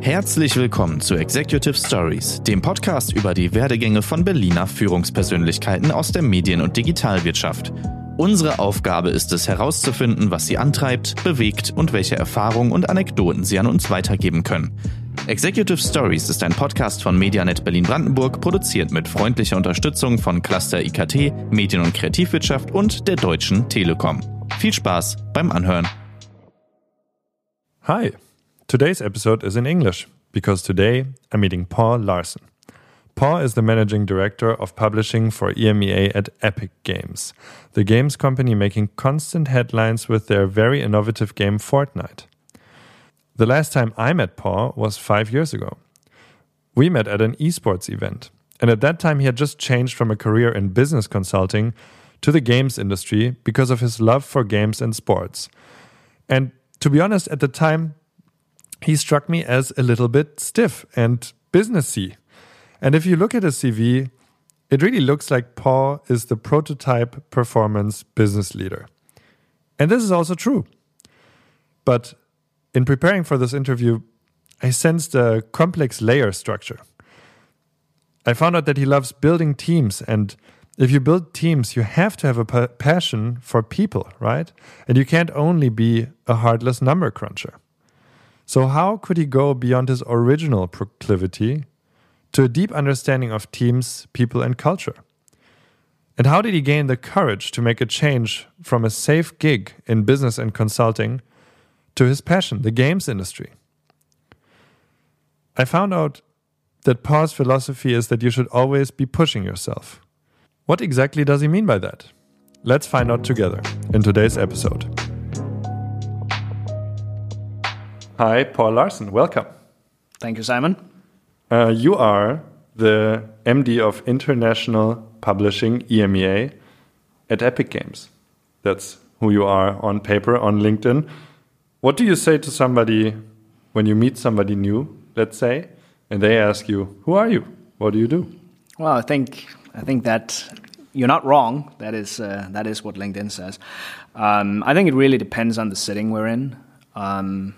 Herzlich willkommen zu Executive Stories, dem Podcast über die Werdegänge von Berliner Führungspersönlichkeiten aus der Medien- und Digitalwirtschaft. Unsere Aufgabe ist es herauszufinden, was sie antreibt, bewegt und welche Erfahrungen und Anekdoten sie an uns weitergeben können. Executive Stories ist ein Podcast von Medianet Berlin-Brandenburg, produziert mit freundlicher Unterstützung von Cluster IKT, Medien- und Kreativwirtschaft und der Deutschen Telekom. Viel Spaß beim Anhören. Hi, today's episode is in English because today I'm meeting Paul Larson. Paul is the managing director of publishing for EMEA at Epic Games, the games company making constant headlines with their very innovative game Fortnite. The last time I met Paul was five years ago. We met at an esports event, and at that time he had just changed from a career in business consulting to the games industry because of his love for games and sports. And to be honest, at the time, he struck me as a little bit stiff and businessy. And if you look at his CV, it really looks like Paul is the prototype performance business leader. And this is also true. But in preparing for this interview, I sensed a complex layer structure. I found out that he loves building teams. And if you build teams, you have to have a passion for people, right? And you can't only be a heartless number cruncher. So, how could he go beyond his original proclivity to a deep understanding of teams, people, and culture? And how did he gain the courage to make a change from a safe gig in business and consulting to his passion, the games industry? I found out that Paul's philosophy is that you should always be pushing yourself. What exactly does he mean by that? Let's find out together in today's episode. Hi, Paul Larson. Welcome. Thank you, Simon. Uh, you are the MD of International Publishing EMEA at Epic Games. That's who you are on paper on LinkedIn. What do you say to somebody when you meet somebody new, let's say, and they ask you, "Who are you? What do you do?" Well, I think I think that you're not wrong. That is uh, that is what LinkedIn says. Um, I think it really depends on the setting we're in. Um,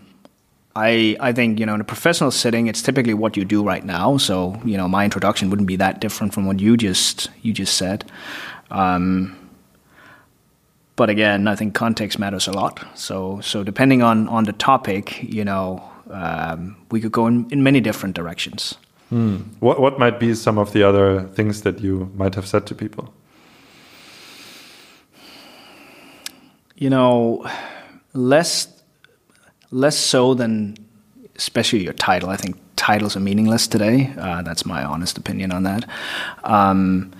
I I think you know in a professional setting, it's typically what you do right now. So you know my introduction wouldn't be that different from what you just you just said. Um, but again, I think context matters a lot. So so depending on on the topic, you know, um, we could go in, in many different directions. Hmm. What what might be some of the other things that you might have said to people? You know, less less so than especially your title. I think titles are meaningless today. Uh, that's my honest opinion on that. Um,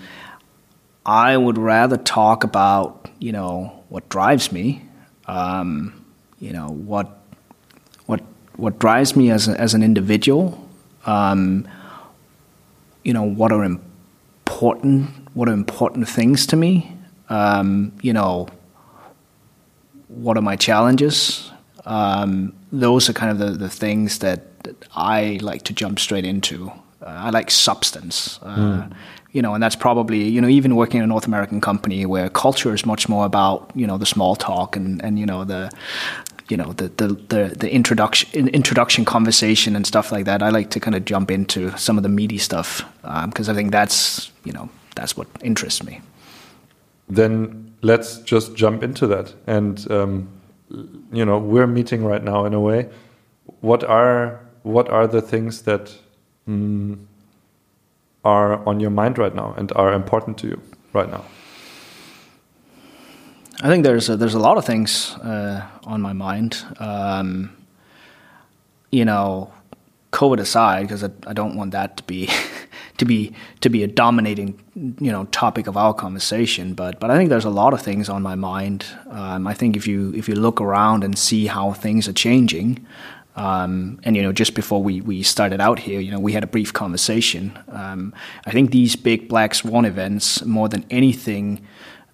I would rather talk about you know what drives me, um, you know what what what drives me as a, as an individual. Um, you know what are important what are important things to me. Um, you know what are my challenges. Um, those are kind of the, the things that, that I like to jump straight into. Uh, I like substance. Uh, mm you know, and that's probably you know even working in a North American company where culture is much more about you know the small talk and and you know the you know the the the, the introduction introduction conversation and stuff like that. I like to kind of jump into some of the meaty stuff because um, I think that's you know that's what interests me. Then let's just jump into that, and um, you know we're meeting right now in a way. What are what are the things that mm, are on your mind right now and are important to you right now? I think there's a, there's a lot of things uh, on my mind. Um, you know, COVID aside, because I, I, don't want that to be to be to be a dominating you know topic of our conversation. But but I think there's a lot of things on my mind. Um, I think if you if you look around and see how things are changing, um, and you know, just before we, we started out here, you know, we had a brief conversation. Um, I think these big black swan events, more than anything,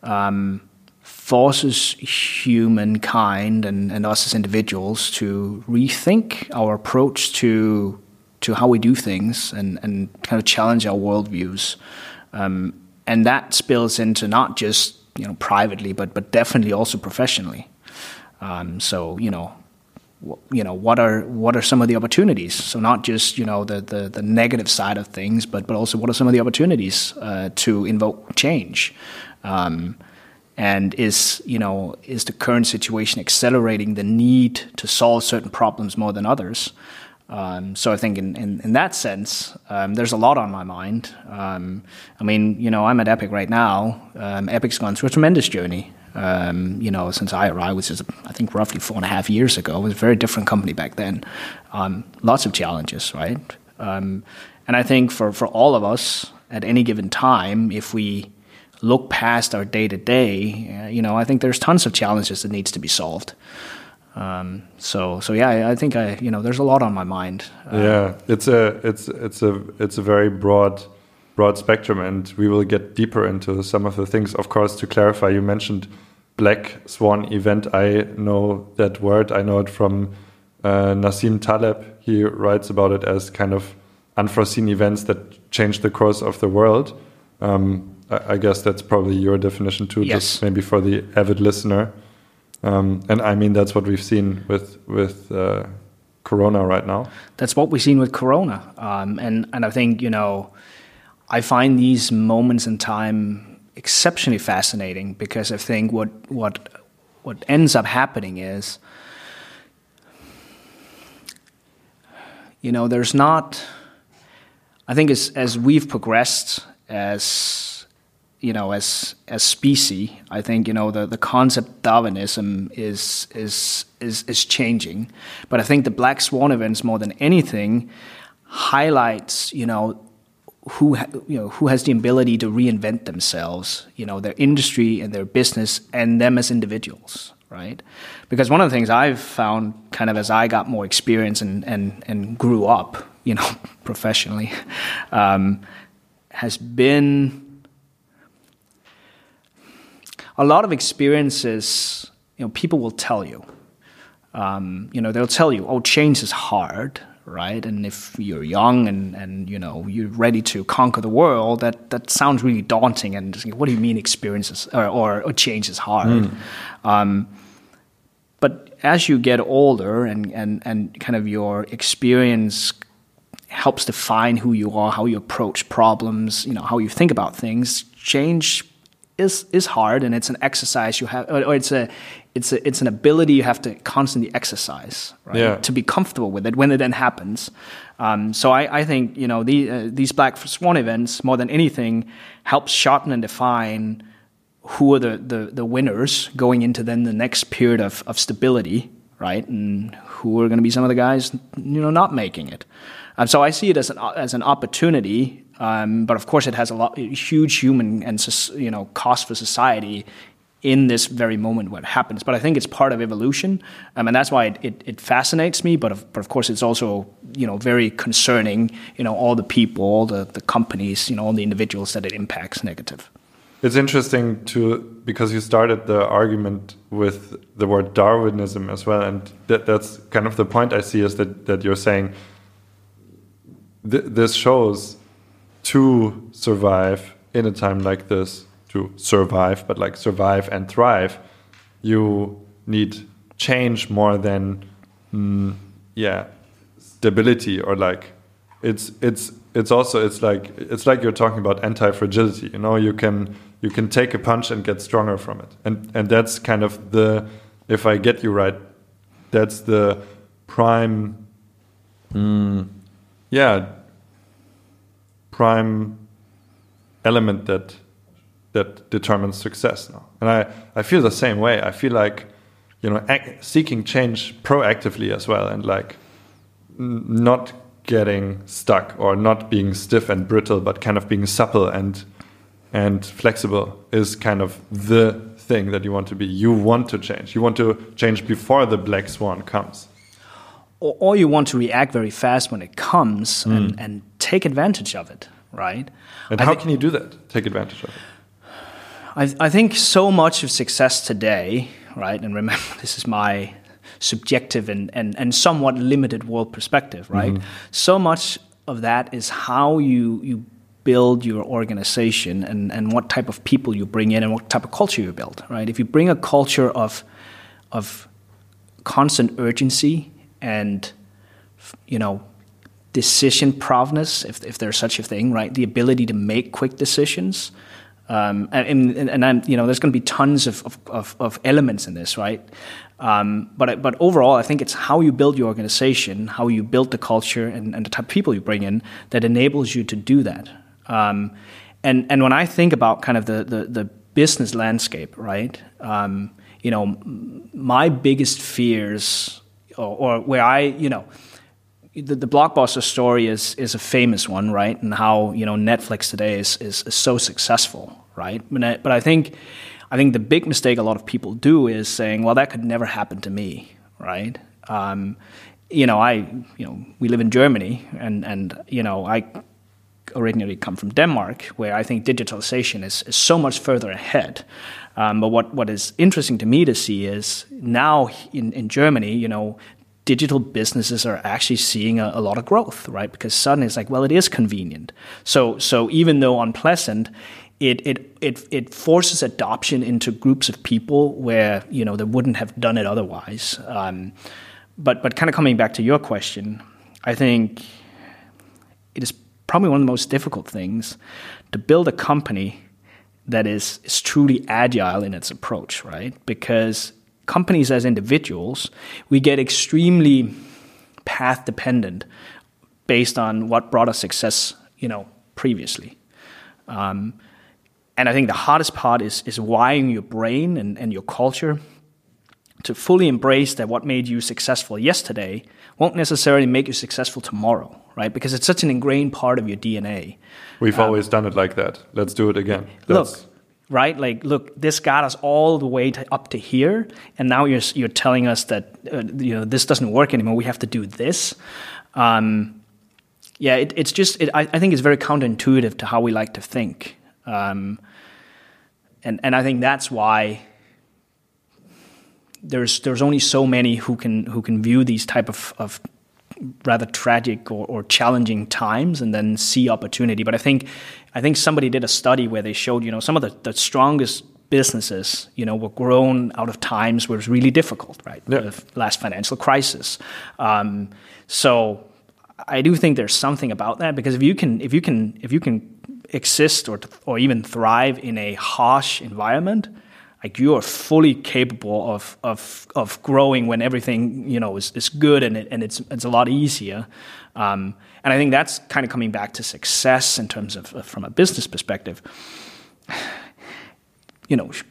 um, forces humankind and, and us as individuals to rethink our approach to to how we do things and, and kind of challenge our worldviews. Um, and that spills into not just you know privately, but but definitely also professionally. Um, so you know, you know what are what are some of the opportunities so not just you know the the, the negative side of things but but also what are some of the opportunities uh, to invoke change um, and is you know is the current situation accelerating the need to solve certain problems more than others um, so I think in, in, in that sense, um, there's a lot on my mind. Um, I mean, you know, I'm at Epic right now. Um, Epic's gone through a tremendous journey um, you know, since I arrived, which is I think roughly four and a half years ago. It was a very different company back then. Um, lots of challenges, right? And I think for, for all of us at any given time, if we look past our day to day, you know, I think there's tons of challenges that needs to be solved. Um, so so yeah, I, I, think I you know there's a lot on my mind. Uh, yeah, it's a it's it's a it's a very broad broad spectrum, and we will get deeper into some of the things. Of course, to clarify, you mentioned black swan event. I know that word. I know it from uh, Nassim Taleb. He writes about it as kind of unforeseen events that change the course of the world. Um, I, I, guess that's probably your definition too, yes. just maybe for the avid listener. Um, and I mean that's what we've seen with with uh, Corona right now. That's what we've seen with Corona, um, and and I think you know, I find these moments in time exceptionally fascinating because I think what what what ends up happening is you know there's not I think as as we've progressed as you know as as species I think you know the the concept Darwinism is is is is changing but I think the black swan events more than anything highlights you know who you know who has the ability to reinvent themselves, you know, their industry and their business, and them as individuals, right? Because one of the things I've found, kind of as I got more experience and and and grew up, you know, professionally, um, has been a lot of experiences. You know, people will tell you. Um, you know, they'll tell you, "Oh, change is hard." right? And if you're young and, and you know you're ready to conquer the world, that, that sounds really daunting. And what do you mean experiences or, or, or change is hard? Mm. Um, but as you get older and, and, and kind of your experience helps define who you are, how you approach problems, you know, how you think about things, change is is hard and it's an exercise you have or, it's a it's a, it's an ability you have to constantly exercise right? Yeah. to be comfortable with it when it then happens. Um, so I, I, think you know the, uh, these black swan events more than anything help sharpen and define who are the, the, the winners going into then the next period of, of stability right? And who are going to be some of the guys you know not making it. Um, so I see it as an as an opportunity um, but of course, it has a lot, huge human and you know cost for society in this very moment what happens. But I think it's part of evolution, um, and that's why it, it, it, fascinates me. But of, but of course, it's also you know very concerning. You know, all the people, all the, the companies, you know, all the individuals that it impacts negative. It's interesting to because you started the argument with the word Darwinism as well, and that, that's kind of the point I see is that that you're saying th this shows to survive in a time like this, to survive, but like survive and thrive, you need change more than, mm, yeah, stability or like it's it's it's also it's like it's like you're talking about anti-fragility you know? You can you can take a punch and get stronger from it. And and that's kind of the if i get you right that's the prime mm, yeah prime element that that determines success now. And I, I feel the same way. I feel like, you know, seeking change proactively as well and like not getting stuck or not being stiff and brittle, but kind of being supple and and flexible is kind of the thing that you want to be. You want to change. You want to change before the black swan comes. Or, or you want to react very fast when it comes mm. and, and take advantage of it, right? And I how can you do that? Take advantage of it? I, I think so much of success today, right? And remember, this is my subjective and, and, and somewhat limited world perspective, right? Mm-hmm. So much of that is how you, you build your organization and, and what type of people you bring in and what type of culture you build, right? If you bring a culture of, of constant urgency, and you know decision prowess, if if there's such a thing, right? The ability to make quick decisions. Um, and, and, and I'm, you know, there's going to be tons of, of, of, elements in this, right? Um, but but overall, I think it's how you build your organization, how you build the culture, and, and the type of people you bring in that enables you to do that. Um, and and when I think about kind of the the, the business landscape, right? Um, you know, my biggest fears, or, or where I, you know, the, the, blockbuster story is is a famous one, right? And how you know Netflix today is is, is so successful, right? But I, but I think I think the big mistake a lot of people do is saying, well, that could never happen to me, right? Um, you know, I you know we live in Germany, and and you know I originally come from Denmark, where I think digitalization is, is so much further ahead. Um, but what, what is interesting to me to see is now in, in Germany, you know, digital businesses are actually seeing a, a, lot of growth, right? Because suddenly it's like, well, it is convenient. So, so even though unpleasant, it, it, it, it forces adoption into groups of people where, you know, they wouldn't have done it otherwise. Um, but, but kind of coming back to your question, I think it is probably one of the most difficult things to build a company that is, is truly agile in its approach, right? Because companies as individuals, we get extremely path dependent based on what brought us success, you know, previously. Um, and I think the hardest part is is wiring your brain and, and your culture to fully embrace that what made you successful yesterday won't necessarily make you successful tomorrow, right? Because it's such an ingrained part of your DNA. We've um, always done it like that. Let's do it again. Let's look, right? Like, look, this got us all the way to, up to here, and now you're you're telling us that uh, you know this doesn't work anymore. We have to do this. Um, yeah, it, it's just it, I, I, think it's very counterintuitive to how we like to think, um, and and I think that's why there's there's only so many who can who can view these type of, of rather tragic or, or, challenging times and then see opportunity. But I think I think somebody did a study where they showed you know some of the, the strongest businesses you know were grown out of times where it was really difficult, right? Yeah. The last financial crisis. Um, so I do think there's something about that because if you can if you can if you can exist or or even thrive in a harsh environment like you are fully capable of of of growing when everything you know is, is good and it, and it's it's a lot easier. Um, and I think that's kind of coming back to success in terms of, from a business perspective. You know, sh-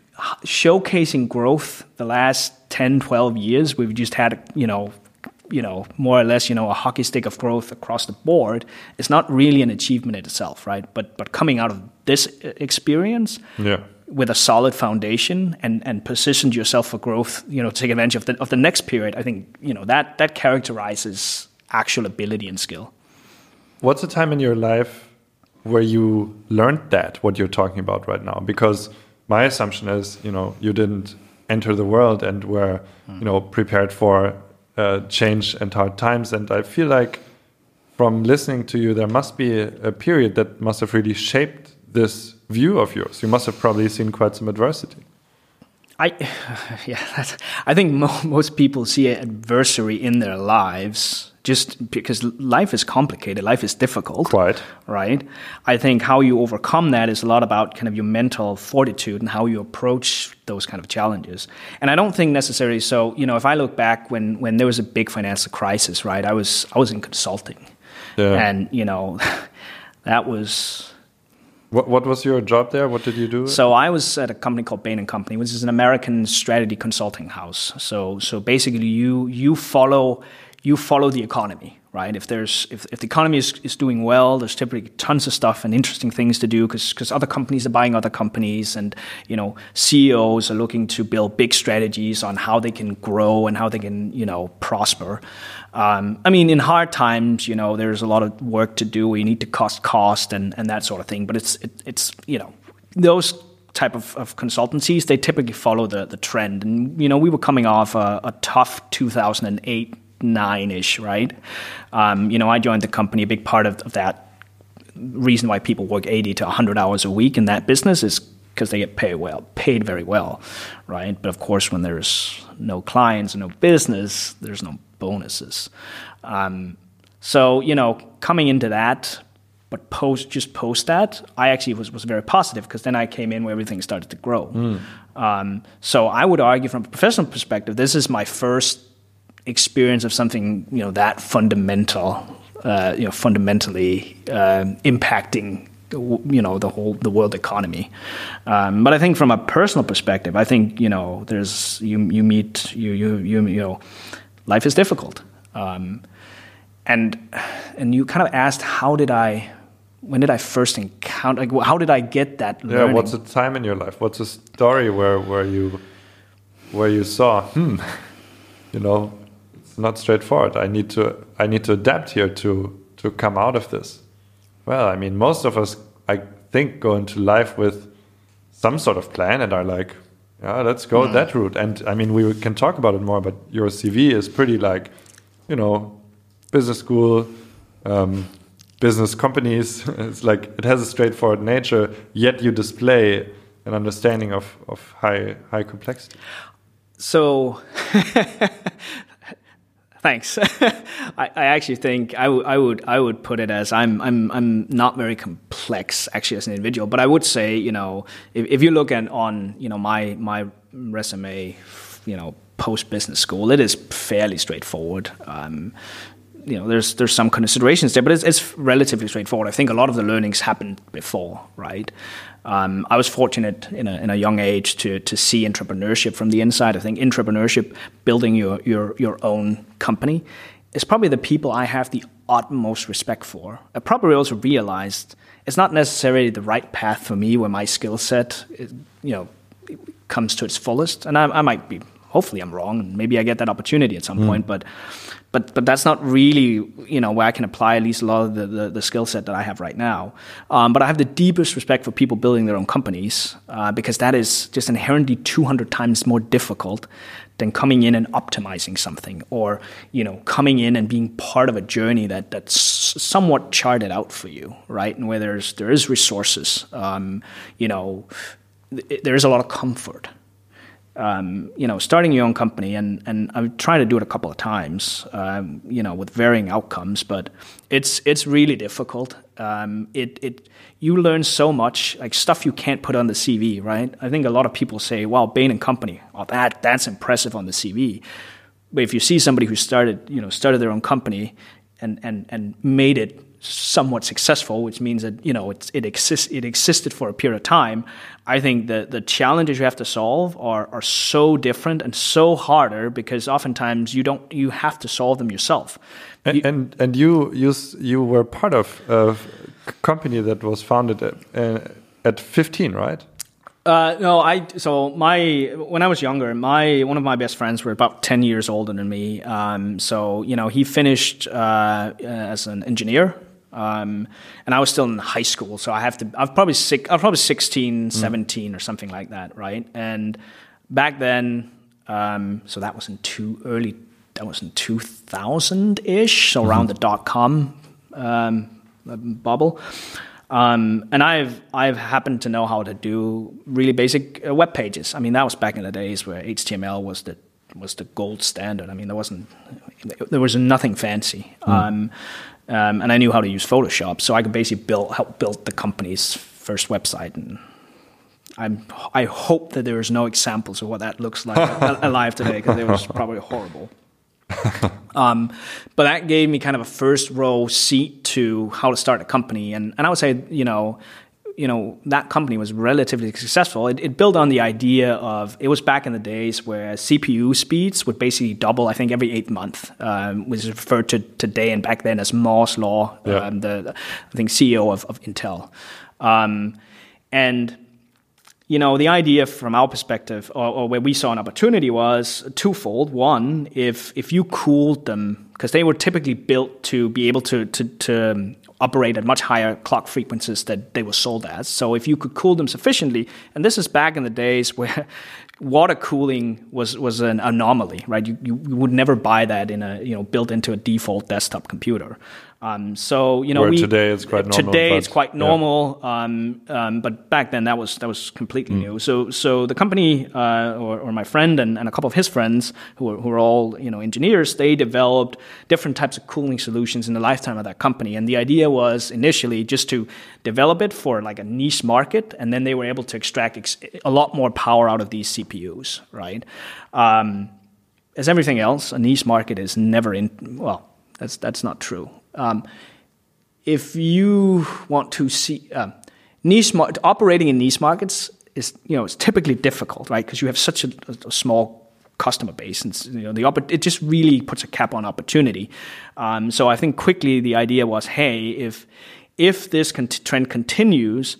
showcasing growth the last 10, 12 years, we've just had you know you know, more or less, you know, a hockey stick of growth across the board is not really an achievement in itself, right? But but coming out of this experience, yeah with a solid foundation and, and positioned yourself for growth, you know, take advantage of the, of the next period, I think, you know, that, that characterizes actual ability and skill. What's a time in your life where you learned that, what you're talking about right now? Because my assumption is, you know, you didn't enter the world and were, you know, prepared for uh, change and hard times. And I feel like from listening to you, there must be a, a period that must have really shaped this view of yours? You must have probably seen quite some adversity. I, yeah, I think mo most people see adversity in their lives just because life is complicated, life is difficult. Quite. Right? I think how you overcome that is a lot about kind of your mental fortitude and how you approach those kind of challenges. And I don't think necessarily so, you know, if I look back when, when there was a big financial crisis, right, I was, I was in consulting. Yeah. And, you know, that was what, what was your job there? What did you do? So I was at a company called Bain and Company, which is an American strategy consulting house. So so basically, you you follow you follow the economy, right? If there's if, if the economy is, is doing well, there's typically tons of stuff and interesting things to do because other companies are buying other companies, and you know CEOs are looking to build big strategies on how they can grow and how they can you know prosper. Um, I mean, in hard times, you know, there's a lot of work to do. We need to cost cost and, and that sort of thing. But it's it, it's you know those type of, of consultancies they typically follow the the trend. And you know, we were coming off a, a tough 2008 nine ish, right? Um, you know, I joined the company. A big part of, of that reason why people work 80 to 100 hours a week in that business is because they get paid well, paid very well, right? But of course, when there's no clients and no business, there's no bonuses. Um, so you know, coming into that, but post just post that, I actually was was very positive because then I came in where everything started to grow. Mm. Um, so I would argue, from a professional perspective, this is my first experience of something you know that fundamental, uh, you know, fundamentally uh, impacting you know the whole the world economy. Um, but I think from a personal perspective, I think you know there's you you meet you you you you know life is difficult. Um, and and you kind of asked how did I when did I first encounter like how did I get that learning? Yeah, what's a time in your life? What's a story where where you where you saw hmm you know it's not straightforward. I need to I need to adapt here to to come out of this. Well, I mean, most of us, I think, go into life with some sort of plan and are like, yeah, let's go mm. that route. And I mean, we can talk about it more, but your CV is pretty like, you know, business school, um, business companies. it's like it has a straightforward nature, yet you display an understanding of, of high high complexity. So Thanks. I, I, actually think I, I would I would put it as I'm I'm I'm not very complex actually as an individual, but I would say you know if, if you look at on you know my my resume, you know post business school, it is fairly straightforward. Um, you know, there's there's some considerations there, but it's, it's relatively straightforward. I think a lot of the learnings happened before, right? Um, I was fortunate in a, in a young age to, to see entrepreneurship from the inside. I think entrepreneurship, building your, your, your own company, is probably the people I have the utmost respect for. I probably also realized it's not necessarily the right path for me where my skill set, you know, comes to its fullest. And I, I might be, hopefully, I'm wrong, and maybe I get that opportunity at some mm. point. But but but that's not really you know where I can apply at least a lot of the, the, the skill set that I have right now. Um, but I have the deepest respect for people building their own companies uh, because that is just inherently 200 times more difficult than coming in and optimizing something or you know coming in and being part of a journey that that's somewhat charted out for you right and where there's there is resources um, you know th- there is a lot of comfort um, you know, starting your own company, and, and I've tried to do it a couple of times, um, you know, with varying outcomes, but it's it's really difficult. Um, it it you learn so much, like stuff you can't put on the CV, right? I think a lot of people say, "Wow, Bain and Company, oh, that that's impressive on the CV." But if you see somebody who started, you know, started their own company and and and made it somewhat successful, which means that you know it exists it existed for a period of time. I think the the challenges you have to solve are are so different and so harder because oftentimes you don't you have to solve them yourself. And you, and, and, you you you were part of a company that was founded at, uh, at 15, right? Uh, no, I so my when I was younger, my one of my best friends were about ten years older than me. Um, so you know, he finished uh, as an engineer um, and I was still in high school, so I have to. I was probably six. I was probably 16, mm. 17 or something like that, right? And back then, um, so that was in two early. That was in two thousand ish, so mm-hmm. around the dot com um, bubble. Um, and I've I've happened to know how to do really basic uh, web pages. I mean, that was back in the days where HTML was the was the gold standard. I mean, there wasn't there was nothing fancy. Mm. Um, um, and I knew how to use Photoshop, so I could basically build help build the company's first website. And I'm I hope that there is no examples of what that looks like alive today because it was probably horrible. um, but that gave me kind of a first row seat to how to start a company, and and I would say you know you know that company was relatively successful. It, it, built on the idea of it was back in the days where CPU speeds would basically double. I think every eight month, um, was referred to today and back then as Moore's law. Yeah. Um, the, the, I think CEO of, of Intel, um, and you know the idea from our perspective, or, or, where we saw an opportunity, was twofold. One, if if you cooled them because they were typically built to be able to to, to operate at much higher clock frequencies that they were sold as. So if you could cool them sufficiently, and this is back in the days where water cooling was was an anomaly, right? You, you, you would never buy that in a you know built into a default desktop computer. Um, so you know, Where we, today it's quite normal, Today but- it's quite yeah. um, um, but back then that was that was completely Mm. new. So so the company uh, or, or my friend and, and a couple of his friends who were, who were all you know engineers, they developed different types of cooling solutions in the lifetime of that company. And the idea was initially just to develop it for like a niche market, and then they were able to extract ex- a lot more power out of these CPUs, right? Um, as everything else, a niche market is never in. Well, that's that's not true. Um, if you want to see um, niche operating in niche markets is you know it's typically difficult, right? Because you have such a, a small customer base, and you know the oppor- it just really puts a cap on opportunity. Um, so I think quickly the idea was, hey, if if this trend continues,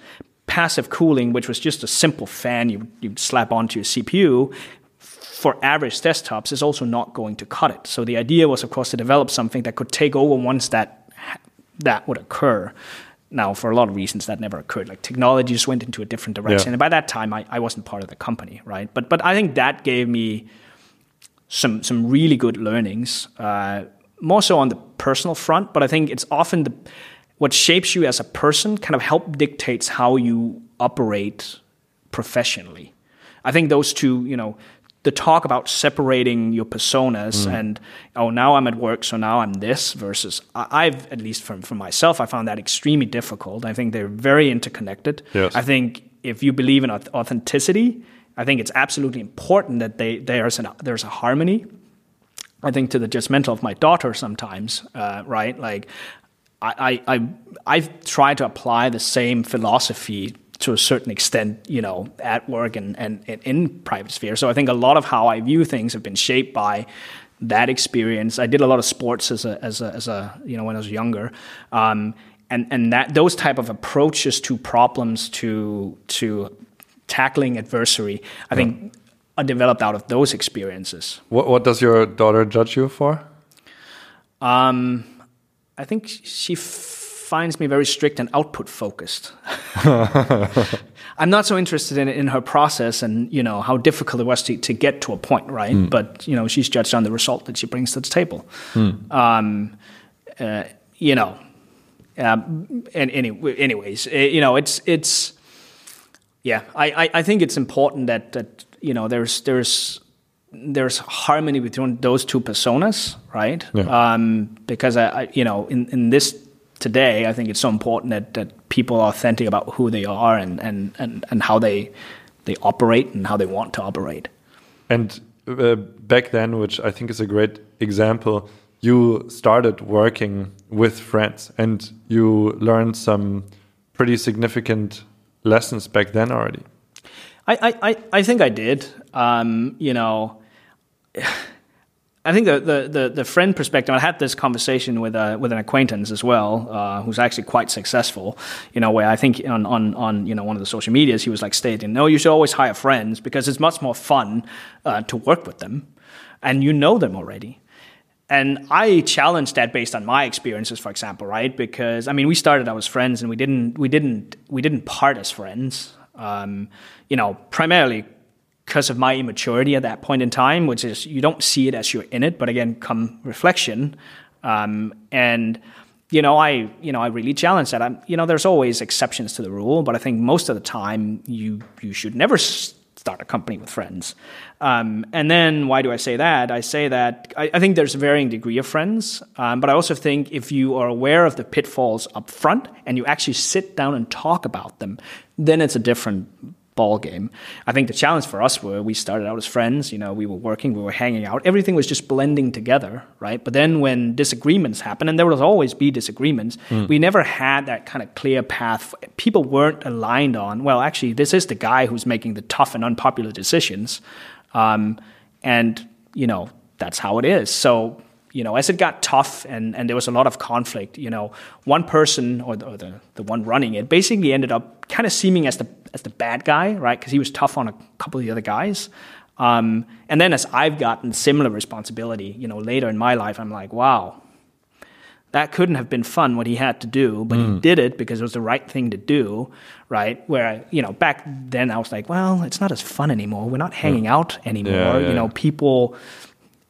passive cooling, which was just a simple fan you you slap onto your CPU, for average desktops is also not going to cut it. So the idea was, of course, to develop something that could take over once that that would occur. Now, for a lot of reasons, that never occurred. Like technology just went into a different direction, Yeah. and by that time, I, I wasn't part of the company, right? But but I think that gave me some some really good learnings, uh, more so on the personal front. But I think it's often the what shapes you as a person kind of help dictates how you operate professionally. I think those two, you know, the talk about separating your personas and oh now I'm at work so now I'm this versus I, I've at least from for myself I found that extremely difficult. I think they're very interconnected. Yes. I think if you believe in authenticity, I think it's absolutely important that they there's an there's a harmony. I think to the judgmental of my daughter sometimes, uh, right? Like I, I, I I've tried to apply the same philosophy to a certain extent, you know, at work and, and, and in private sphere. So I think a lot of how I view things have been shaped by that experience. I did a lot of sports as a as a, as a you know when I was younger, um, and and that those type of approaches to problems to to tackling adversary, I think, are developed out of those experiences. What, what does your daughter judge you for? Um, I think she finds me very strict and output focused. I'm not so interested in in her process and you know how difficult it was to, to get to a point, right? But you know she's judged on the result that she brings to the table. Um, uh, you know, um, and any, anyways, eh, you know it's it's yeah. I, I, I think it's important that that you know there's there's there's harmony between those two personas, right? Yeah. Um, because I, I, you know, in, in this today, I think it's so important that, that people are authentic about who they are and, and, and, and how they they operate and how they want to operate. And uh, back then, which I think is a great example, you started working with friends and you learned some pretty significant lessons back then already. I, I, I- think I did. Um, you know, I think the, the, the, the friend perspective, I had this conversation with, a, with an acquaintance as well, uh, who's actually quite successful, you know, where I think on, on, on, you know, one of the social medias, he was like stating, no, you should always hire friends because it's much more fun uh, to work with them and you know them already. And I challenged that based on my experiences, for example, right? Because I mean, we started out as friends, and we didn't, we didn't, we didn't part as friends. Um, you know, primarily because of my immaturity at that point in time, which is you don't see it as you're in it, but again, come reflection, um, and you know, I you know I really challenge that. I'm you know, there's always exceptions to the rule, but I think most of the time you you should never start a company with friends. Um, and then why do I say that? I say that I, I think there's a varying degree of friends, um, but I also think if you are aware of the pitfalls up front and you actually sit down and talk about them, then it's a different ball game. I think the challenge for us were we started out as friends, you know, we were working, we were hanging out, everything was just blending together, right? But then when disagreements happen, and there will always be disagreements, we never had that kind of clear path. People weren't aligned on, well, actually, this is the guy who's making the tough and unpopular decisions. Um, and, you know, that's how it is. So, you know, as it got tough and, and there was a lot of conflict, you know, one person or the, or the, the one running it basically ended up kind of seeming as the as the bad guy, right? Because he was tough on a couple of the other guys. Um, and then as I've gotten similar responsibility, you know, later in my life, I'm like, wow, that couldn't have been fun what he had to do, but he did it because it was the right thing to do, right? Where you know back then I was like, well, it's not as fun anymore. We're not hanging out anymore. Yeah, yeah, you know, yeah. people.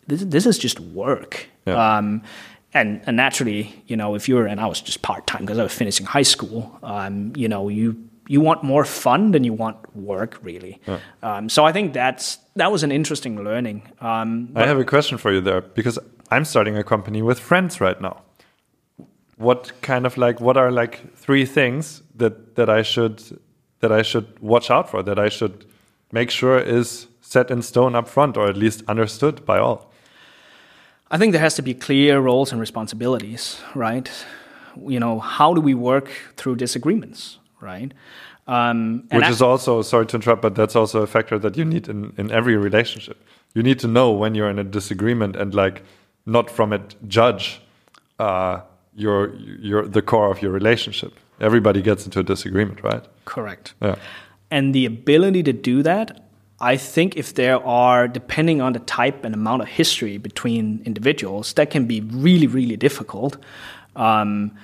This this is just work. Yeah. Um, and and naturally, you know, if you're and I was just part time because I was finishing high school. Um, you know, you you want more fun than you want work, really. Yeah. Um, so I think that's that was an interesting learning. Um, I have a question for you there because I'm starting a company with friends right now. What kind of like what are like three things that that I should that I should watch out for that I should make sure is set in stone up front or at least understood by all? I think there has to be clear roles and responsibilities, right? You know, how do we work through disagreements, right? Um, Which is also, sorry to interrupt, but that's also a factor that you need in, in every relationship. You need to know when you're in a disagreement and like not from it judge uh, your your the core of your relationship. Everybody gets into a disagreement, right? Correct. Yeah. And the ability to do that, I think, if there are, depending on the type and amount of history between individuals, that can be really, really difficult, um,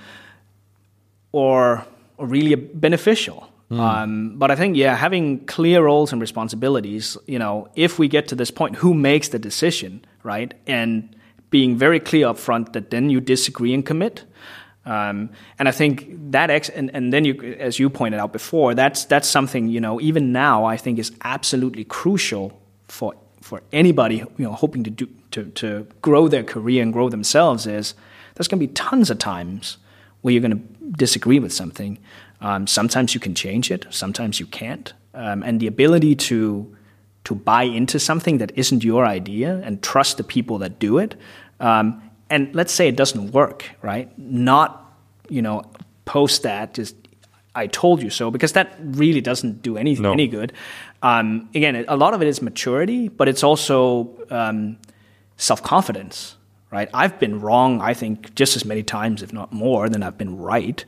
or, or really beneficial. Mm. Um, but I think, yeah, having clear roles and responsibilities, you know, if we get to this point, who makes the decision, right? And being very clear up front that then you disagree and commit. Um, and I think that ex- and, and then you, as you pointed out before, that's that's something you know even now I think is absolutely crucial for for anybody you know hoping to do to to grow their career and grow themselves. Is there's going to be tons of times where you're going to disagree with something. Um, sometimes you can change it, sometimes you can't, um, and the ability to to buy into something that isn't your idea and trust the people that do it um, and let's say it doesn't work, right? Not, you know, post that just I told you so because that really doesn't do any no. any good. Um, again, a lot of it is maturity, but it's also um, self confidence, right? I've been wrong, I think, just as many times, if not more, than I've been right.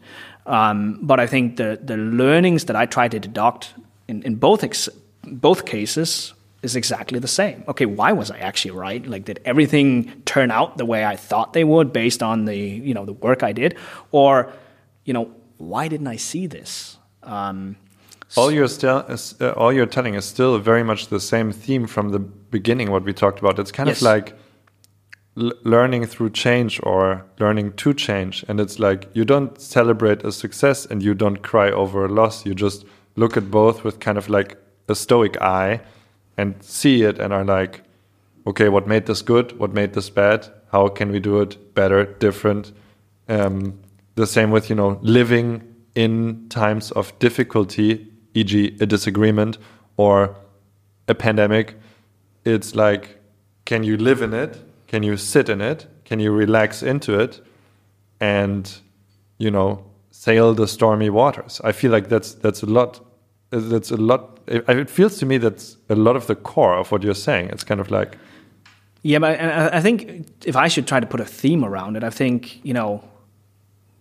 Um, but I think the the learnings that I try to deduct in, in both ex- both cases is exactly the same. Okay, why was I actually right? Like, did everything turn out the way I thought they would based on the you know the work I did, or you know why didn't I see this? Um, all you're still, uh, all you're telling is still very much the same theme from the beginning. What we talked about. It's kind yes. of like learning through change or learning to change, and it's like you don't celebrate a success and you don't cry over a loss. You just look at both with kind of like a stoic eye and see it and are like, okay, what made this good? What made this bad? How can we do it better, different? Um, the same with you know living in times of difficulty, e.g., a disagreement or a pandemic. It's like, can you live in it? Can you sit in it? Can you relax into it? And you know, sail the stormy waters. I feel like that's that's a lot. That's a lot it, it feels to me that's a lot of the core of what you're saying. It's kind of like. Yeah, but I think if I should try to put a theme around it, I think, you know,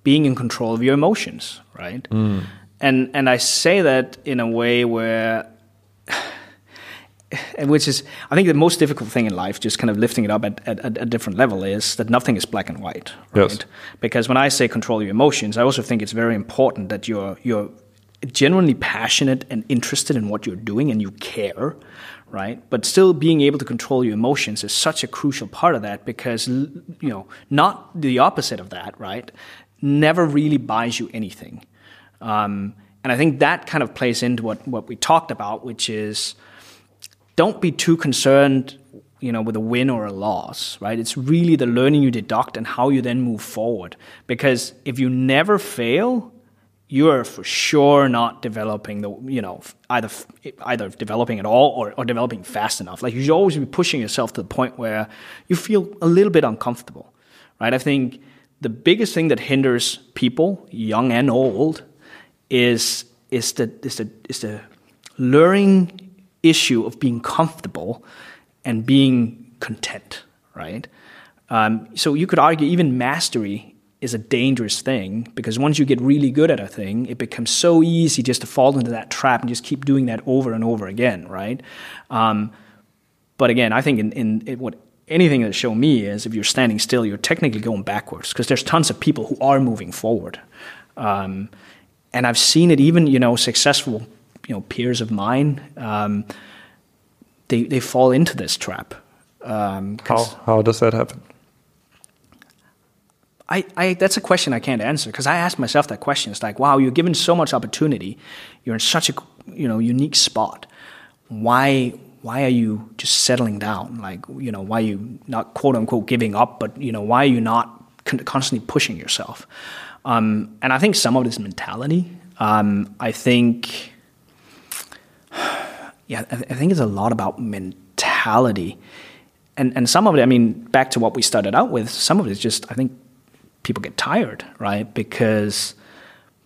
being in control of your emotions, right? Mm. And and I say that in a way where which is I think the most difficult thing in life, just kind of lifting it up at, at, at, a different level, is that nothing is black and white, right? Yes. Because when I say control your emotions, I also think it's very important that you're you're genuinely passionate and interested in what you're doing and you care, right? But still being able to control your emotions is such a crucial part of that because, you know, not the opposite of that, right? Never really buys you anything. Um, and I think that kind of plays into what, what we talked about, which is don't be too concerned you know with a win or a loss right it's really the learning you deduct and how you then move forward because if you never fail you are for sure not developing the you know either either developing at all or, or developing fast enough. Like you should always be pushing yourself to the point where you feel a little bit uncomfortable right? I think the biggest thing that hinders people young and old is is the is the is the luring issue of being comfortable and being content right? Um, so you could argue even mastery is a dangerous thing because once you get really good at a thing, it becomes so easy just to fall into that trap and just keep doing that over and over again, right? Um, but again, I think in, in, what anything that show me is if you're standing still, you're technically going backwards because there's tons of people who are moving forward. Um, and I've seen it even, you know, successful, you know, peers of mine, um, they, they fall into this trap. Um, how, how does that happen? I, I that's a question I can't answer because I ask myself that question. It's like, wow, you're given so much opportunity, you're in such a you know unique spot. Why why are you just settling down? Like you know, why are you not quote unquote giving up? But you know, why are you not constantly pushing yourself? Um, and I think some of this mentality. Um, I think, yeah, I, I think it's a lot about mentality and and some of it, I mean, back to what we started out with, some of it is just I think people get tired, right? Because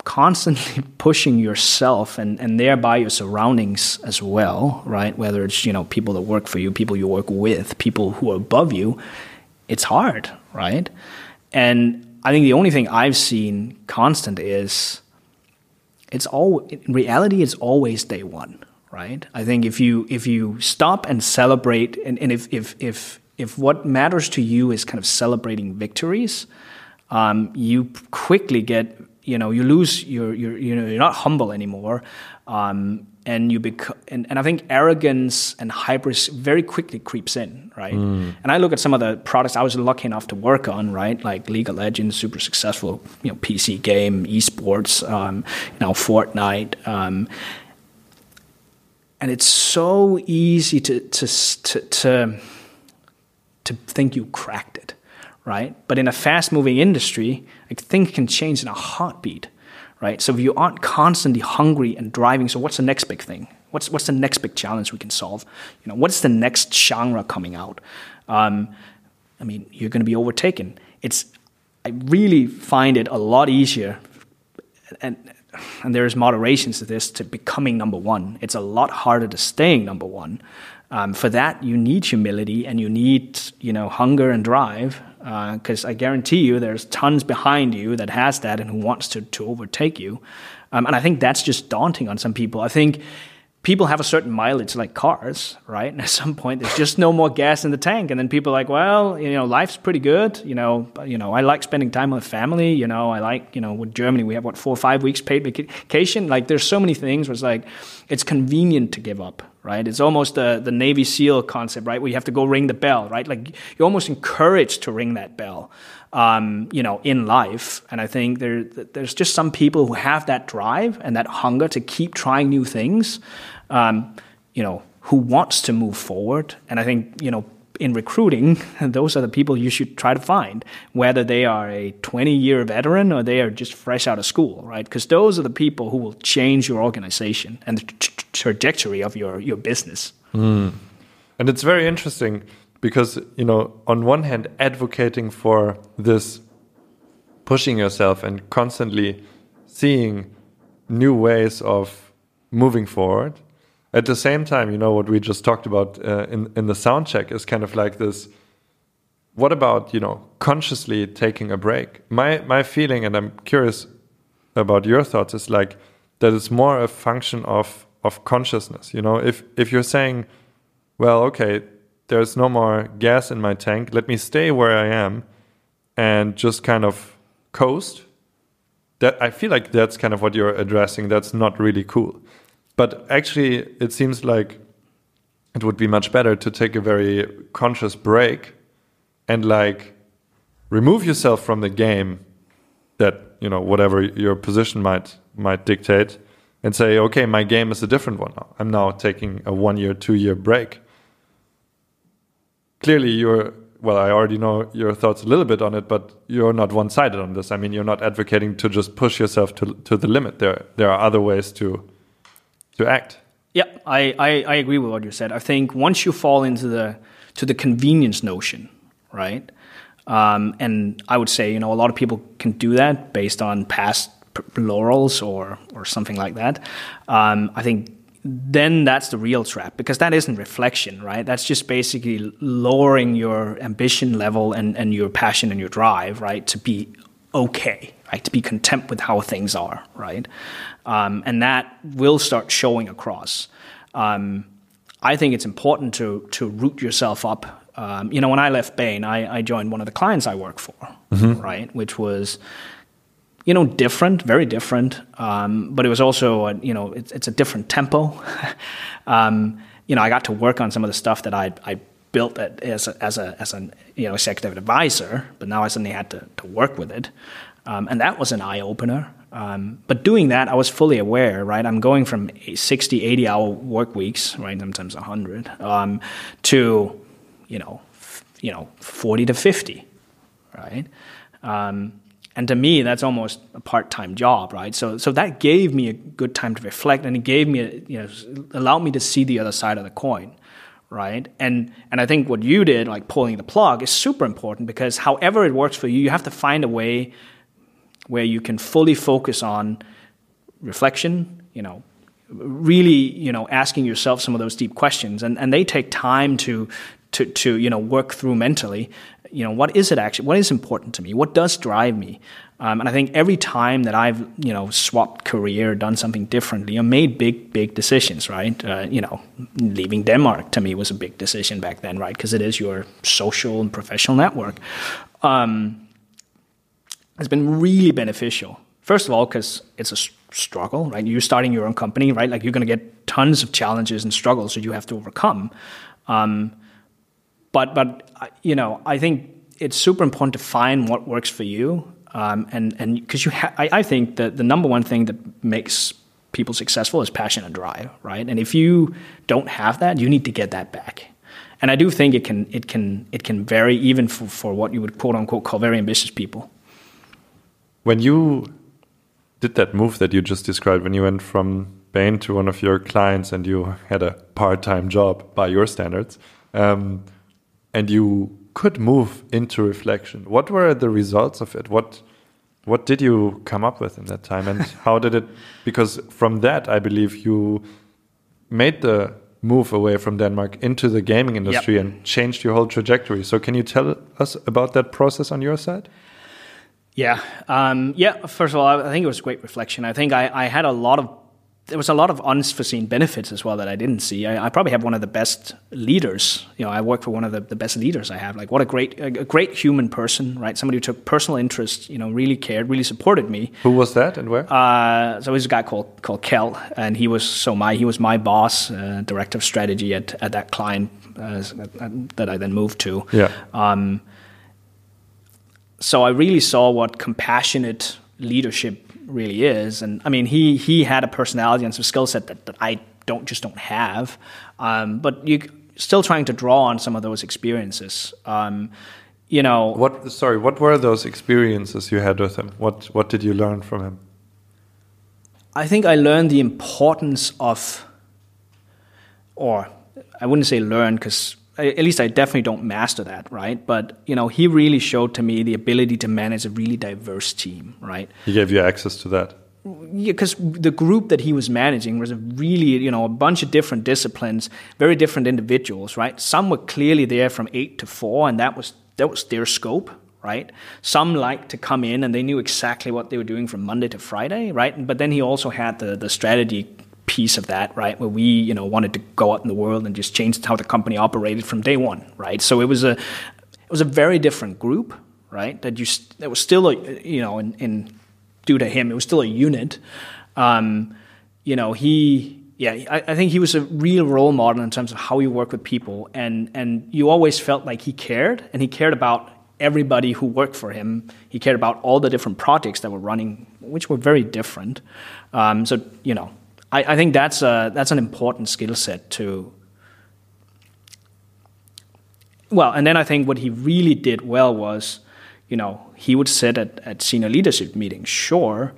constantly pushing yourself and, and thereby your surroundings as well, right? Whether it's, you know, people that work for you, people you work with, people who are above you, it's hard, right? And I think the only thing I've seen constant is it's all in reality it's always day one, right? I think if you if you stop and celebrate and, and if if if if what matters to you is kind of celebrating victories, um, you quickly get you know you lose your your you know you're not humble anymore. Um, and you become, and, and I think arrogance and hybris very quickly creeps in, right? Mm. And I look at some of the products I was lucky enough to work on, right? Like League of Legends, super successful, you know, PC game, esports, um, you know, Fortnite, um, and it's so easy to to to to, to think you cracked right? But in a fast moving industry, like things can change in a heartbeat, right? So if you aren't constantly hungry and driving, so what's the next big thing? What's what's the next big challenge we can solve? You know, what's the next genre coming out? Um, I mean, you're going to be overtaken. It's I really find it a lot easier, and and there's moderations to this to becoming number one. It's a lot harder to staying number one. Um, for that, you need humility and you need you know hunger and drive. Because uh, I guarantee you, there's tons behind you that has that and who wants to to overtake you. Um, and I think that's just daunting on some people. I think people have a certain mileage like cars, right? And at some point, there's just no more gas in the tank, and then people are like, well, you know, life's pretty good. You know, you know, I like spending time with family. You know, I like, you know, with Germany, we have what four or five weeks paid vacation. Like, there's so many things where it's like, it's convenient to give up, right? It's almost the the Navy SEAL concept, right? Where you have to go ring the bell, right? Like, you're almost encouraged to ring that bell. Um, you know, in life. And I think there, there's just some people who have that drive and that hunger to keep trying new things um, you know, who wants to move forward. And I think, you know, in recruiting, those are the people you should try to find, whether they are a 20 year veteran or they are just fresh out of school, right? Because those are the people who will change your organization and the tra trajectory of your, your business. Mm. And it's very interesting because, you know, on one hand, advocating for this pushing yourself and constantly seeing new ways of moving forward at the same time, you know what we just talked about uh, in in the sound check is kind of like this. What about you know consciously taking a break? My my feeling, and I'm curious about your thoughts, is like that it's more a function of of consciousness. You know, if if you're saying, well, okay, there's no more gas in my tank, let me stay where I am, and just kind of coast. That I feel like that's kind of what you're addressing. That's not really cool. But actually, it seems like it would be much better to take a very conscious break and like remove yourself from the game that you know whatever your position might might dictate and say okay my game is a different one now. I'm now taking a one year two year break. Clearly you're well i already know your thoughts a little bit on it but you're not one sided on this. I mean you're not advocating to just push yourself to to the limit. There there are other ways to to act. Yeah, I, I, I agree with what you said. I think once you fall into the to the convenience notion, right? Um, and I would say, you know, a lot of people can do that based on past laurels or or something like that. Um, I think then that's the real trap because that isn't reflection, right? That's just basically lowering your ambition level and, and your passion and your drive, right? To be okay, right? To be content with how things are, right? Um, and that will start showing across. Um, I think it's important to to root yourself up. Um, you know, when I left Bain, I, I, joined one of the clients I work for, mm-hmm. right, which was you know different, very different, um, but it was also a, you know it's, it's a different tempo. Um, you know, I got to work on some of the stuff that I I built as a, as a as an you know executive advisor, but now I suddenly had to, to work with it, um, and that was an eye opener. Um, but doing that, I was fully aware, right? I'm going from 60, 80 hour work weeks, right? Sometimes 100, um, to, you know, f- you know, 40 to 50, right? Um, and to me, that's almost a part-time job, right? So, so that gave me a good time to reflect, and it gave me, a, you know, allowed me to see the other side of the coin, right? And and I think what you did, like pulling the plug, is super important because however it works for you, you have to find a way where you can fully focus on reflection, you know, really, you know, asking yourself some of those deep questions, and and they take time to to to you know work through mentally. You know, what is it actually? What is important to me? What does drive me? Um, and I think every time that I've you know swapped career, done something differently, or made big big decisions, right? Uh, you know, leaving Denmark to me was a big decision back then, right? Because it is your social and professional network. Um, it's been really beneficial. First of all, because it's a struggle, right? You're starting your own company, right? Like you're going to get tons of challenges and struggles that you have to overcome. Um, but but you know, I think it's super important to find what works for you, um, and and because you, ha- I, I think that the number one thing that makes people successful is passion and drive, right? And if you don't have that, you need to get that back. And I do think it can it can it can vary even for, for what you would quote unquote call very ambitious people. When you did that move that you just described, when you went from Bain to one of your clients and you had a part-time job by your standards, um, and you could move into reflection, what were the results of it? What what did you come up with in that time, and how did it? Because from that, I believe you made the move away from Denmark into the gaming industry Yep. and changed your whole trajectory. So, can you tell us about that process on your side? Yeah, um, yeah. First of all, I think it was a great reflection. I think I, I had a lot of there was a lot of unforeseen benefits as well that I didn't see. I, I probably have one of the best leaders. You know, I work for one of the, the best leaders I have. Like, what a great a great human person, right? Somebody who took personal interest. You know, really cared, really supported me. Who was that and where? Uh, so it was a guy called called Kel, and he was so my he was my boss, uh, director of strategy at at that client uh, that I then moved to. yeah. Um, so I really saw what compassionate leadership really is, and I mean, he he had a personality and some skill set that, that I don't just don't have, um, but you still trying to draw on some of those experiences. Um, you know, What? Sorry. What were those experiences you had with him? What What did you learn from him? I think I learned the importance of, or I wouldn't say learn because at least I definitely don't master that, right? But you know, he really showed to me the ability to manage a really diverse team, right? He gave you access to that. Yeah, because the group that he was managing was a really, you know, a bunch of different disciplines, very different individuals, right? Some were clearly there from eight to four, and that was that was their scope, right? Some liked to come in and they knew exactly what they were doing from Monday to Friday, right? But then he also had the the strategy piece of that, right? Where we, you know, wanted to go out in the world and just change how the company operated from day one, right? So it was a it was a very different group, right? That you that was still a you know in, in due to him it was still a unit. Um, you know he yeah I, I think he was a real role model in terms of how you work with people and and you always felt like he cared and he cared about everybody who worked for him. He cared about all the different projects that were running, which were very different. Um, so you know. I, I think that's a, that's an important skill set to well, and then I think what he really did well was, you know, he would sit at, at senior leadership meetings, sure,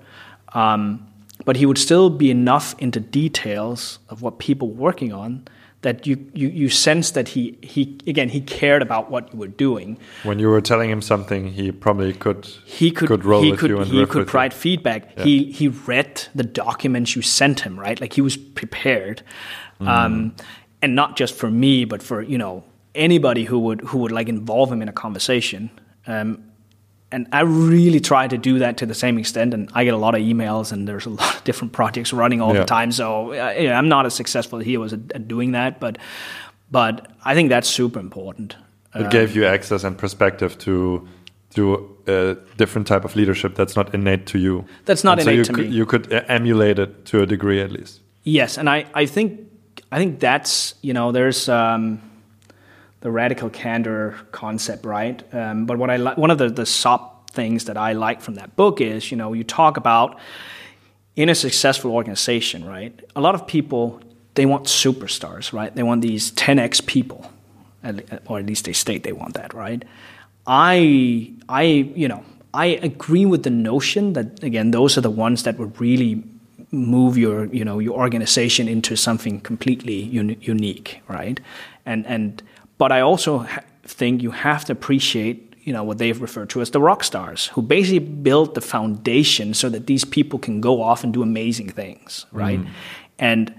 um, but he would still be enough into details of what people were working on that you, you, you sense that he, he again he cared about what you were doing. When you were telling him something, he probably could He could roll he with could you and he could provide feedback. Yeah. He he read the documents you sent him, right? Like he was prepared, Mm. um, and not just for me, but for you know anybody who would who would like involve him in a conversation. Um, and I really try to do that to the same extent. And I get a lot of emails, and there's a lot of different projects running all Yeah. the time. So uh, you know, I'm not as successful here as was at, at doing that, but but I think that's super important. It gave you access and perspective to to a different type of leadership that's not innate to you. That's not And so innate you to could, me. You could emulate it to a degree at least. Yes, and I, I think I think that's you know there's um, the radical candor concept, right? Um, but what I like, one of the the top things that I like from that book is, you know, you talk about in a successful organization, right? A lot of people they want superstars, right? They want these 10x people, or at least they state they want that, right? I, I, you know, I agree with the notion that again, those are the ones that would really move your, you know, your organization into something completely un- unique, right? And and but I also ha- think you have to appreciate you know what they've referred to as the rock stars who basically build the foundation so that these people can go off and do amazing things right mm. and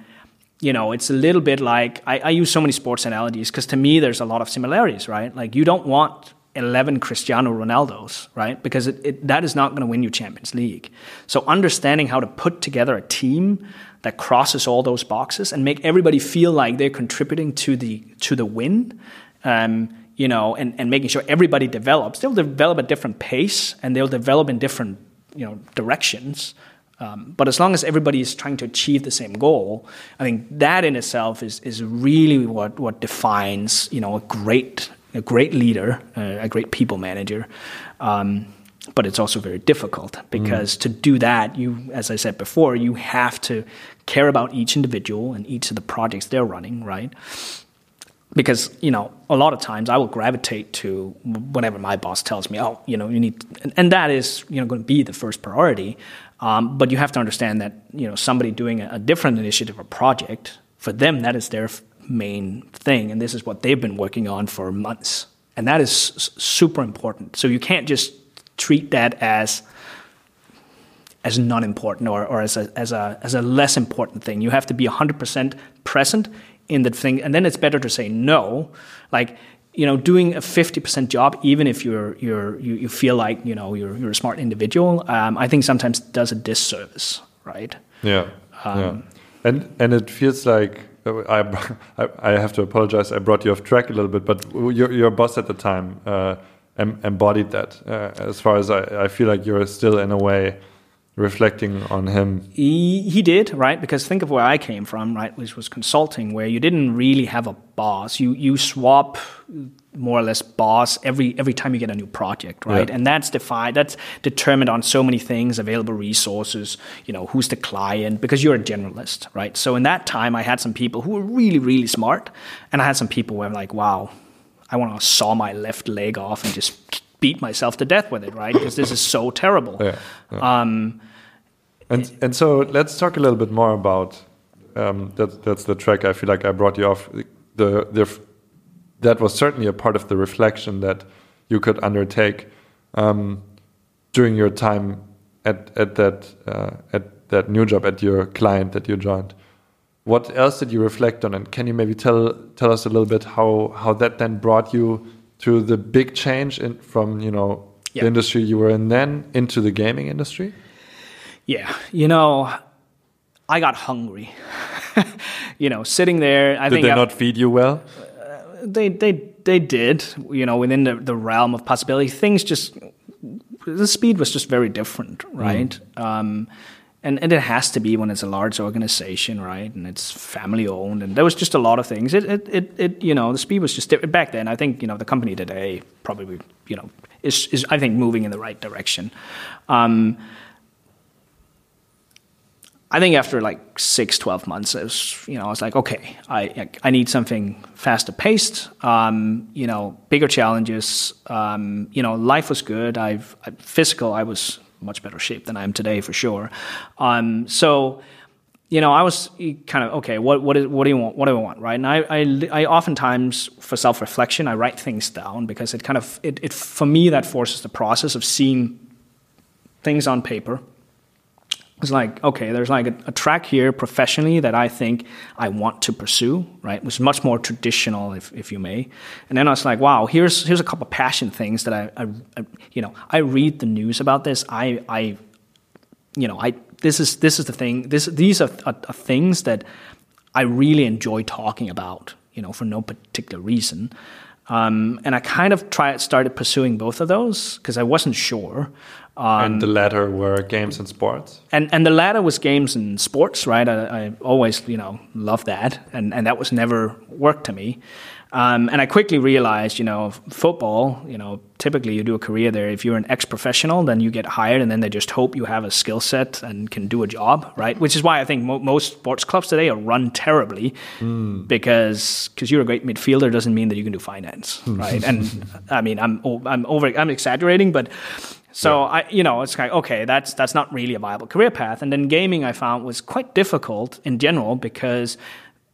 you know it's a little bit like I, I use so many sports analogies because to me there's a lot of similarities right like you don't want 11 Cristiano Ronaldos, right? Because it, it, that is not going to win you Champions League. So understanding how to put together a team that crosses all those boxes and make everybody feel like they're contributing to the to the win, um, you know, and, and making sure everybody develops. They'll develop at different pace and they'll develop in different you know directions. Um, but as long as everybody is trying to achieve the same goal, I think that in itself is is really what what defines you know a great a great leader, uh, a great people manager. Um, but it's also very difficult because mm. to do that, you, as I said before, you have to care about each individual and each of the projects they're running, right? Because you know, a lot of times I will gravitate to whatever my boss tells me, "Oh, you know, you need," and, and that is you know going to be the first priority. Um, but you have to understand that you know somebody doing a, a different initiative or project for them that is their main thing, and this is what they've been working on for months, and that is super important. So you can't just treat that as as non important or, or as, a, as, a, as a less important thing. You have to be 100% present in the thing. And then it's better to say no. Like, you know, doing a 50% job, even if you're, you're, you, you feel like, you know, you're, you're a smart individual, um, I think sometimes does a disservice, right? Yeah. Um, yeah. And, and it feels like I, I have to apologize. I brought you off track a little bit, but your, your boss at the time uh, embodied that. Uh, as far as I, I feel like you're still in a way reflecting on him. He, he did, right? Because think of where I came from, right? Which was consulting, where you didn't really have a boss. You you swap more or less boss every every time you get a new project, right? Yeah. And that's defined, that's determined on so many things, available resources, you know, who's the client, because you're a generalist, right? So in that time, I had some people who were really really smart, and I had some people where I'm like, wow, I want to saw my left leg off and just beat myself to death with it, right? Because this is so terrible. Yeah, yeah. Um, and and so let's talk a little bit more about um, that. That's the track. I feel like I brought you off. The the that was certainly a part of the reflection that you could undertake um, during your time at at that uh, at that new job at your client that you joined. What else did you reflect on, and can you maybe tell tell us a little bit how how that then brought you to the big change in, from you know the industry you were in then into the gaming industry? Yeah, you know, I got hungry. you know, sitting there. I did think they not feed you well? Uh, they they they did. You know, within the, the realm of possibility, things just the speed was just very different, right? Mm. Um, and, and it has to be when it's a large organization, right? And it's family owned, and there was just a lot of things. It, it, it, it you know, the speed was just different. back then. I think you know the company today probably you know is is I think moving in the right direction. Um, I think after like six, 12 months, I was, you know, I was like, okay, I, I need something faster paced, um, you know, bigger challenges. Um, you know, life was good. I've, physical, I was much better shape than I am today for sure. Um, so, you know, I was kind of okay. What what is what do you want? What do I want? Right? And I I, I oftentimes for self reflection I write things down because it kind of it, it for me that forces the process of seeing things on paper. It's like okay, there's like a, a track here professionally that I think I want to pursue, right? Which is much more traditional, if if you may. And then I was like, wow, here's here's a couple passion things that I, I, I you know I read the news about this. I I you know I this is this is the thing. This these are, are, are things that I really enjoy talking about. You know, for no particular reason. Um, and I kind of tried started pursuing both of those because I wasn't sure. Um, and the latter were games and sports. And and the latter was games and sports, right? I, I always you know loved that, and and that was never work to me. Um, and I quickly realized, you know, football, you know, typically you do a career there. If you're an ex professional, then you get hired and then they just hope you have a skill set and can do a job, right? Which is why I think mo- most sports clubs today are run terribly mm. because cause you're a great midfielder doesn't mean that you can do finance, right? and I mean, I'm, I'm over, I'm exaggerating, but so yeah. I, you know, it's like okay, that's that's not really a viable career path. And then gaming, I found was quite difficult in general because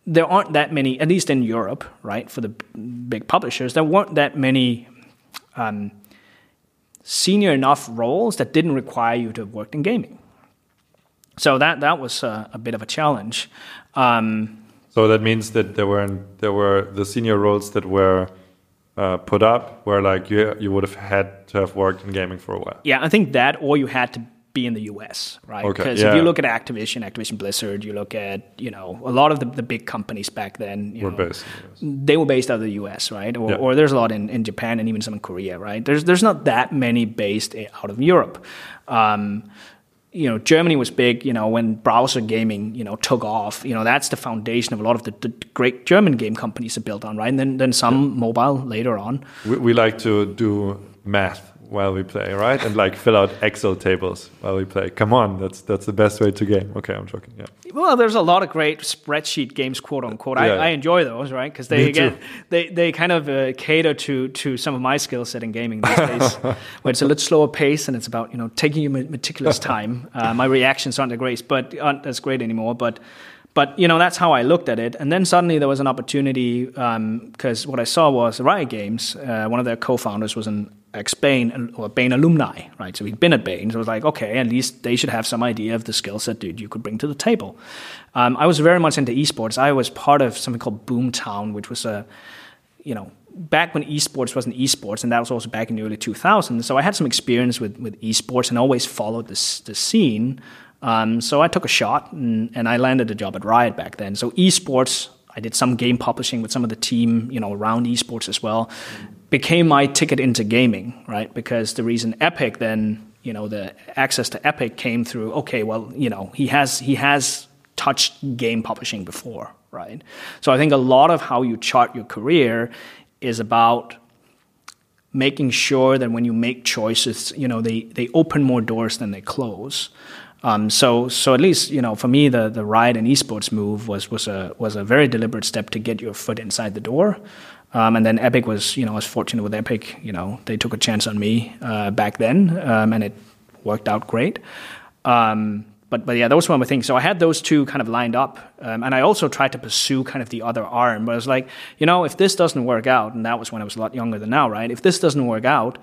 there aren't that many, at least in Europe, right, for the big publishers, there weren't that many um, senior enough roles that didn't require you to have worked in gaming. So that that was a, a bit of a challenge. Um, so that means that there weren't there were the senior roles that were uh, put up where like you you would have had to have worked in gaming for a while. Yeah, I think that, or you had to be in the US, right? Because okay, yeah. if you look at Activision, Activision Blizzard, you look at you know a lot of the, the big companies back then, were know, based. They were based out of the US, right? Or, yeah. or there's a lot in, in Japan and even some in Korea, right? There's there's not that many based out of Europe. Um, you know, Germany was big, you know, when browser gaming, you know, took off, you know, that's the foundation of a lot of the, the great German game companies are built on, right? And then, then some yeah. mobile later on. We, we like to do math while we play, right? And like fill out Excel tables while we play. Come on, that's that's the best way to game. Okay, I'm joking. Yeah. Well, there's a lot of great spreadsheet games, quote unquote. I, yeah. I enjoy those, right? Because they again, they they kind of uh, cater to to some of my skill set in gaming these days, where it's a little slower pace and it's about you know taking your meticulous time. Uh, my reactions aren't great, but aren't as great anymore, but but you know that's how I looked at it. And then suddenly there was an opportunity because um, what I saw was Riot Games. Uh, one of their co-founders was an ex-Bain or Bain alumni, right? So he'd been at Bain. So it was like, okay, at least they should have some idea of the skill set dude you could bring to the table. Um, I was very much into esports. I was part of something called Boomtown, which was a, you know, back when esports wasn't esports, and that was also back in the early 2000s. So I had some experience with, with esports and always followed this the scene. Um, so I took a shot and, and I landed a job at Riot back then. So esports, I did some game publishing with some of the team, you know, around esports as well. Became my ticket into gaming, right? Because the reason Epic then, you know, the access to Epic came through. Okay, well, you know, he has he has touched game publishing before, right? So I think a lot of how you chart your career is about making sure that when you make choices, you know, they they open more doors than they close. Um, so, so at least you know, for me, the the Riot and esports move was was a was a very deliberate step to get your foot inside the door. Um, and then Epic was, you know, I was fortunate with Epic. You know, they took a chance on me uh, back then, um, and it worked out great. Um, but but yeah, those were my things. So I had those two kind of lined up, um, and I also tried to pursue kind of the other arm. But I was like, you know, if this doesn't work out, and that was when I was a lot younger than now, right? If this doesn't work out,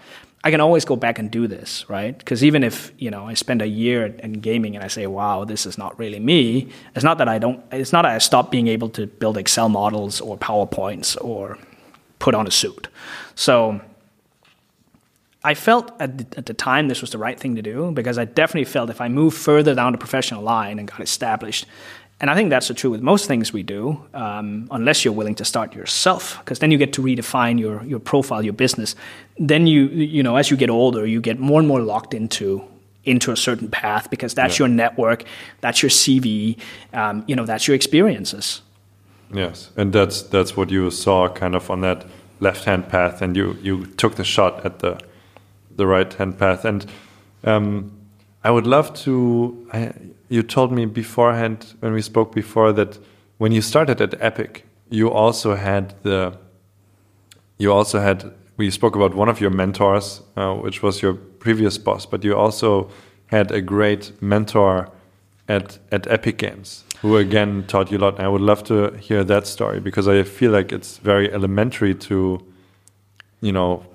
I can always go back and do this, right? Because even if you know I spend a year in gaming and I say, "Wow, this is not really me," it's not that I don't. It's not that I stop being able to build Excel models or PowerPoints or put on a suit. So I felt at the, at the time this was the right thing to do because I definitely felt if I moved further down the professional line and got established, and I think that's true with most things we do, um, unless you're willing to start yourself, because then you get to redefine your, your profile, your business. Then you, you know, as you get older, you get more and more locked into into a certain path because that's yeah. your network, that's your CV, um, you know, that's your experiences. Yes, and that's that's what you saw kind of on that left hand path, and you you took the shot at the the right hand path, and um, I would love to. I, you told me beforehand when we spoke before that when you started at Epic, you also had the you also had we spoke about one of your mentors, uh, which was your previous boss, but you also had a great mentor at at Epic Games who again taught you a lot. And I would love to hear that story because I feel like it's very elementary to, you know,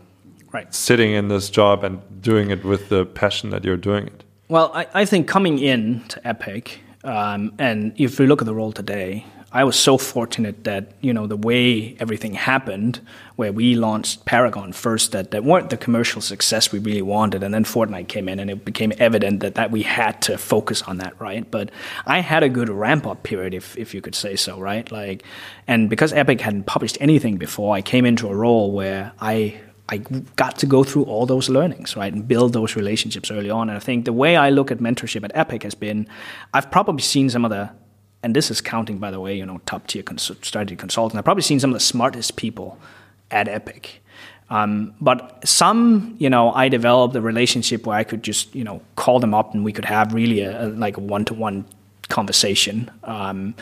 right. sitting in this job and doing it with the passion that you're doing it. Well, I, I think coming in to Epic, um, and if you look at the role today, I was so fortunate that you know the way everything happened, where we launched Paragon first, that that weren't the commercial success we really wanted, and then Fortnite came in, and it became evident that that we had to focus on that, right? But I had a good ramp up period, if if you could say so, right? Like, and because Epic hadn't published anything before, I came into a role where I I got to go through all those learnings, right, and build those relationships early on. And I think the way I look at mentorship at Epic has been, I've probably seen some of the and this is counting, by the way, you know, top tier cons- strategy consultants. I've probably seen some of the smartest people at Epic. Um, but some, you know, I developed a relationship where I could just, you know, call them up and we could have really a, a like a one-to-one conversation. Um,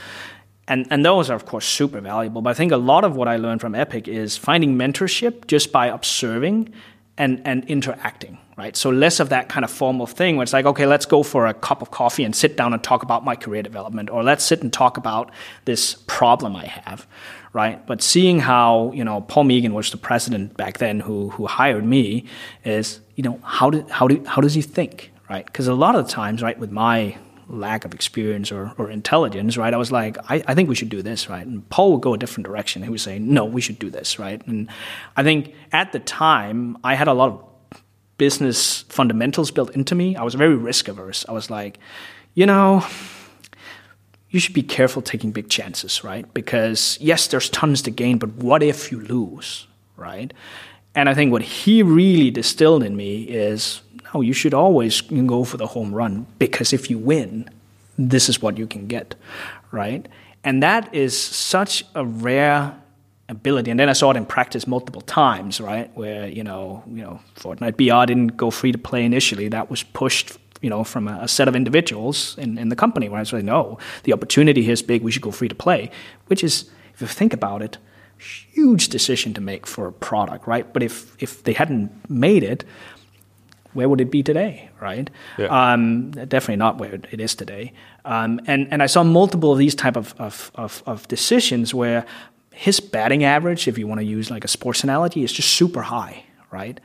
and and those are of course super valuable. But I think a lot of what I learned from Epic is finding mentorship just by observing and and interacting right? So less of that kind of formal thing where it's like, okay, let's go for a cup of coffee and sit down and talk about my career development, or let's sit and talk about this problem I have, right? But seeing how you know Paul Meegan was the president back then who who hired me is you know how did how do how does he think, right? Because a lot of the times, right, with my lack of experience or, or intelligence, right? I was like, I, I think we should do this, right? And Paul would go a different direction. He would say, no, we should do this, right? And I think at the time, I had a lot of business fundamentals built into me. I was very risk averse. I was like, you know, you should be careful taking big chances, right? Because yes, there's tons to gain, but what if you lose, right? And I think what he really distilled in me is no, you should always go for the home run because if you win, this is what you can get, right? And that is such a rare ability. And then I saw it in practice multiple times, right? Where you know, you know, Fortnite BR didn't go free to play initially. That was pushed, you know, from a, a set of individuals in, in the company. Where I was like, no, the opportunity here is big. We should go free to play. Which is, if you think about it, huge decision to make for a product, right? But if if they hadn't made it. Where would it be today, right? Yeah. Um, definitely not where it is today. Um, and and I saw multiple of these type of, of, of, of decisions where his batting average, if you want to use like a sports analogy, is just super high, right?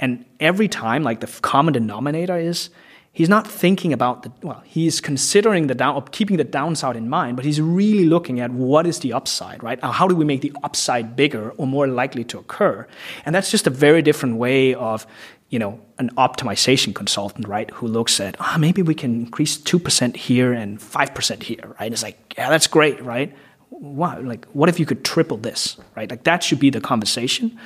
And every time, like the common denominator is he's not thinking about the well, he's considering the down keeping the downside in mind, but he's really looking at what is the upside, right? How do we make the upside bigger or more likely to occur? And that's just a very different way of you know, an optimization consultant, right, who looks at, ah, oh, maybe we can increase 2% here and 5% here, right? It's like, yeah, that's great, right? wow, like what if you could triple this, right? Like that should be the conversation.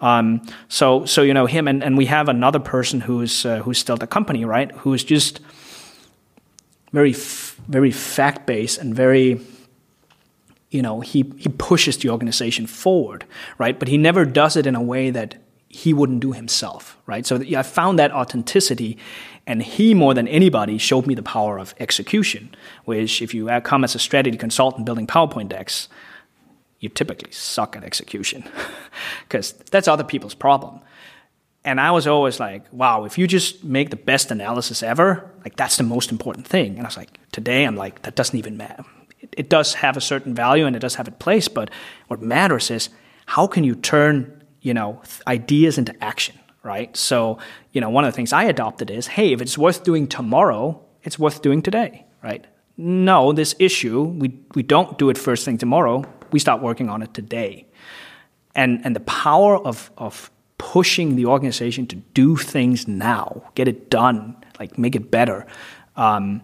Um, so, so you know him, and, and we have another person who's uh, who's still the company, right? Who's just very very fact based and very you know he he pushes the organization forward, right? But he never does it in a way that he wouldn't do himself, right? So I found that authenticity and he, more than anybody, showed me the power of execution, which, if you come as a strategy consultant building PowerPoint decks, you typically suck at execution because that's other people's problem. And I was always like, wow, if you just make the best analysis ever, like that's the most important thing. And I was like, today I'm like, that doesn't even matter. It, it does have a certain value and it does have its place, but what matters is how can you turn, you know, ideas into action? right? So, you know, one of the things I adopted is, hey, if it's worth doing tomorrow, it's worth doing today, right? No, this issue, we, we don't do it first thing tomorrow. We start working on it today. And, and the power of, of pushing the organization to do things now, get it done, like make it better, um,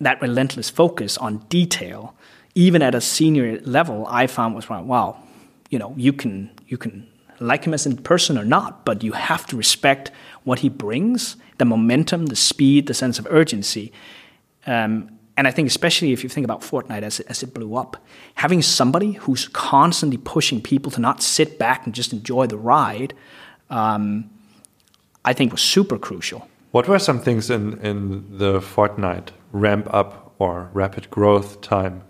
that relentless focus on detail, even at a senior level, I found was wow, you know, you can you can like him as a person or not, but you have to respect what he brings the momentum, the speed, the sense of urgency. Um, and I think, especially if you think about Fortnite as it, as it blew up, having somebody who's constantly pushing people to not sit back and just enjoy the ride, um, I think was super crucial. What were some things in, in the Fortnite ramp up or rapid growth time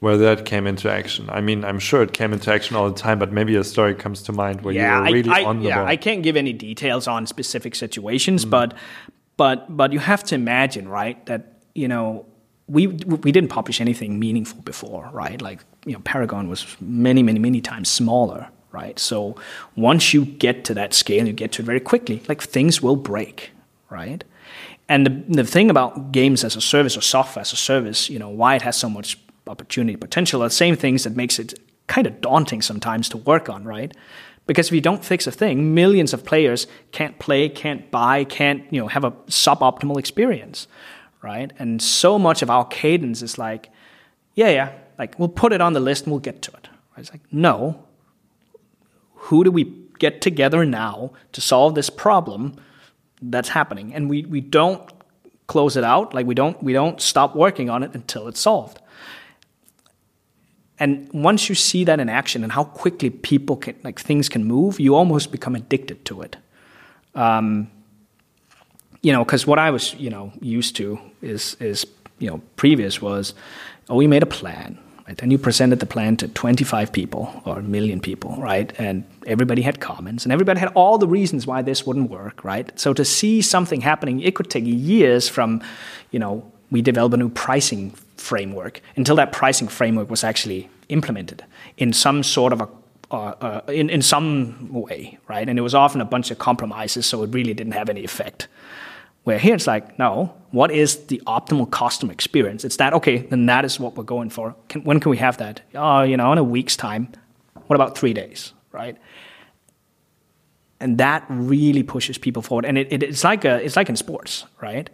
where that came into action. I mean, I'm sure it came into action all the time, but maybe a story comes to mind where yeah, you were really I, I, on the yeah, ball. I can't give any details on specific situations, mm. but but but you have to imagine, right, that you know we we didn't publish anything meaningful before, right? Like you know, Paragon was many many many times smaller, right? So once you get to that scale, you get to it very quickly. Like things will break, right? And the, the thing about games as a service or software as a service, you know, why it has so much opportunity potential are the same things that makes it kind of daunting sometimes to work on, right? Because if you don't fix a thing, millions of players can't play, can't buy, can't you know have a suboptimal experience, right? And so much of our cadence is like, yeah, yeah, like we'll put it on the list and we'll get to it. It's like, no, who do we get together now to solve this problem that's happening? And we, we don't close it out, like we don't we don't stop working on it until it's solved. And once you see that in action and how quickly people can like things can move, you almost become addicted to it. Um, you know, because what I was you know used to is is you know previous was, oh, we made a plan, right? And you presented the plan to 25 people or a million people, right? And everybody had comments and everybody had all the reasons why this wouldn't work, right? So to see something happening, it could take years from, you know, we develop a new pricing framework until that pricing framework was actually implemented in some sort of a uh, uh, in, in some way, right? And it was often a bunch of compromises, so it really didn't have any effect. Where here it's like, no, what is the optimal customer experience? It's that, okay, then that is what we're going for. Can, when can we have that? Oh, you know, in a week's time. What about three days, right? And that really pushes people forward. And it, it, it's, like a, it's like in sports, right?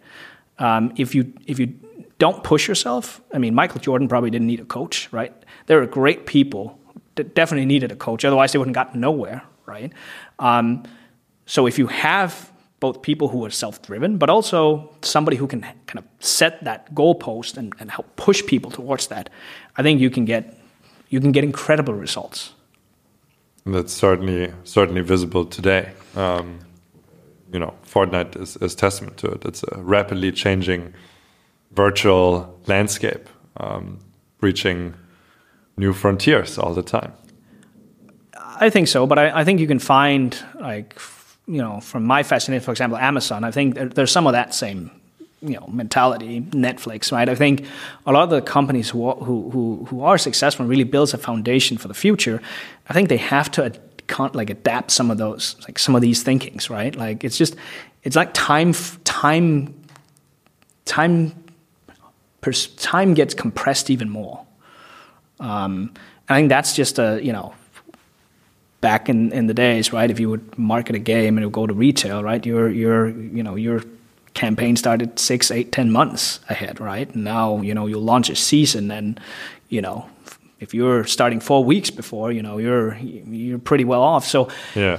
Um, if, you, if you don't push yourself, I mean, Michael Jordan probably didn't need a coach, right? There are great people that definitely needed a coach. Otherwise, they wouldn't gotten nowhere, right? Um, so if you have both people who are self-driven, but also somebody who can kind of set that goalpost and, and help push people towards that. I think you can get you can get incredible results. That's certainly certainly visible today. Um, you know, Fortnite is, is testament to it. It's a rapidly changing virtual landscape, um, reaching new frontiers all the time. I think so, but I, I think you can find like you know, from my fascination, for example, Amazon, I think there, there's some of that same, you know, mentality. Netflix, right? I think a lot of the companies who who who, who are successful and really builds a foundation for the future. I think they have to can't like adapt some of those, like some of these thinkings, right? Like it's just, it's like time, time, time, time gets compressed even more. Um, I think that's just a you know back in, in the days, right? If you would market a game and it would go to retail, right? Your your you know your campaign started six, eight, ten months ahead, right? Now you know you'll launch a season, and you know if you're starting four weeks before, you know you're you're pretty well off. So yeah.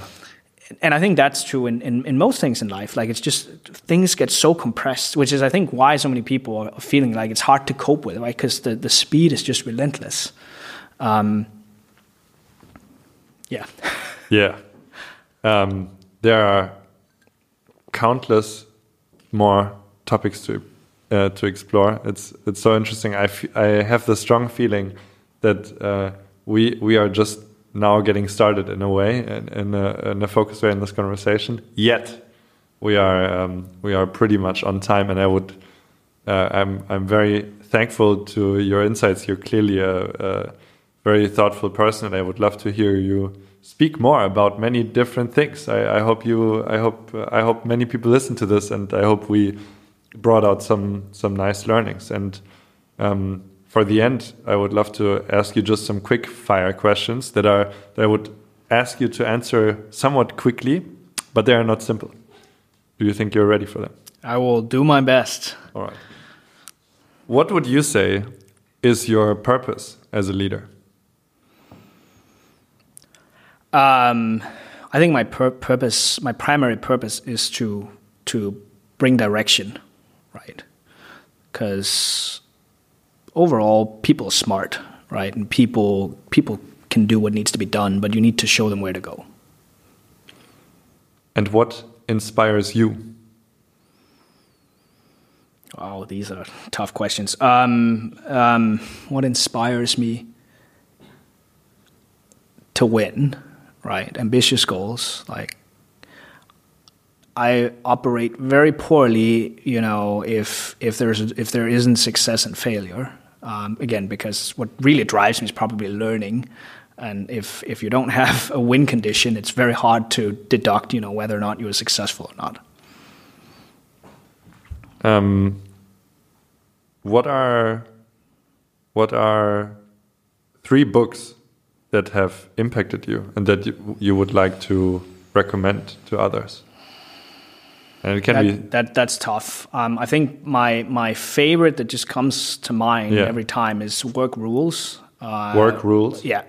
And I think that's true in, in, in most things in life. Like it's just things get so compressed, which is I think why so many people are feeling like it's hard to cope with, right? Because the, the speed is just relentless. Um, yeah. yeah. Um, there are countless more topics to uh, to explore. It's it's so interesting. I, I have the strong feeling that uh, we we are just now getting started in a way in, a, in a focused way in this conversation. Yet we are um, we are pretty much on time, and I would uh, I'm I'm very thankful to your insights. You're clearly a, a very thoughtful person, and I would love to hear you speak more about many different things. I, I hope you, I hope, I hope many people listen to this, and I hope we brought out some some nice learnings. And um, for the end, I would love to ask you just some quick fire questions that are that I would ask you to answer somewhat quickly, but they are not simple. Do you think you're ready for them? I will do my best. All right. What would you say is your purpose as a leader? Um, I think my pur- purpose, my primary purpose, is to to bring direction, right? Because overall, people are smart, right? And people people can do what needs to be done, but you need to show them where to go. And what inspires you? Oh, these are tough questions. Um, um, what inspires me to win? right? Ambitious goals. Like I operate very poorly, you know, if if there's if there isn't success and failure. Um, again, because what really drives me is probably learning. And if if you don't have a win condition, it's very hard to deduct, you know, whether or not you were successful or not. Um, what are what are three books that have impacted you and that you, you would like to recommend to others? Can that, that that's tough. Um, I think my my favorite that just comes to mind yeah. every time is Work Rules. Uh, work Rules. Yeah,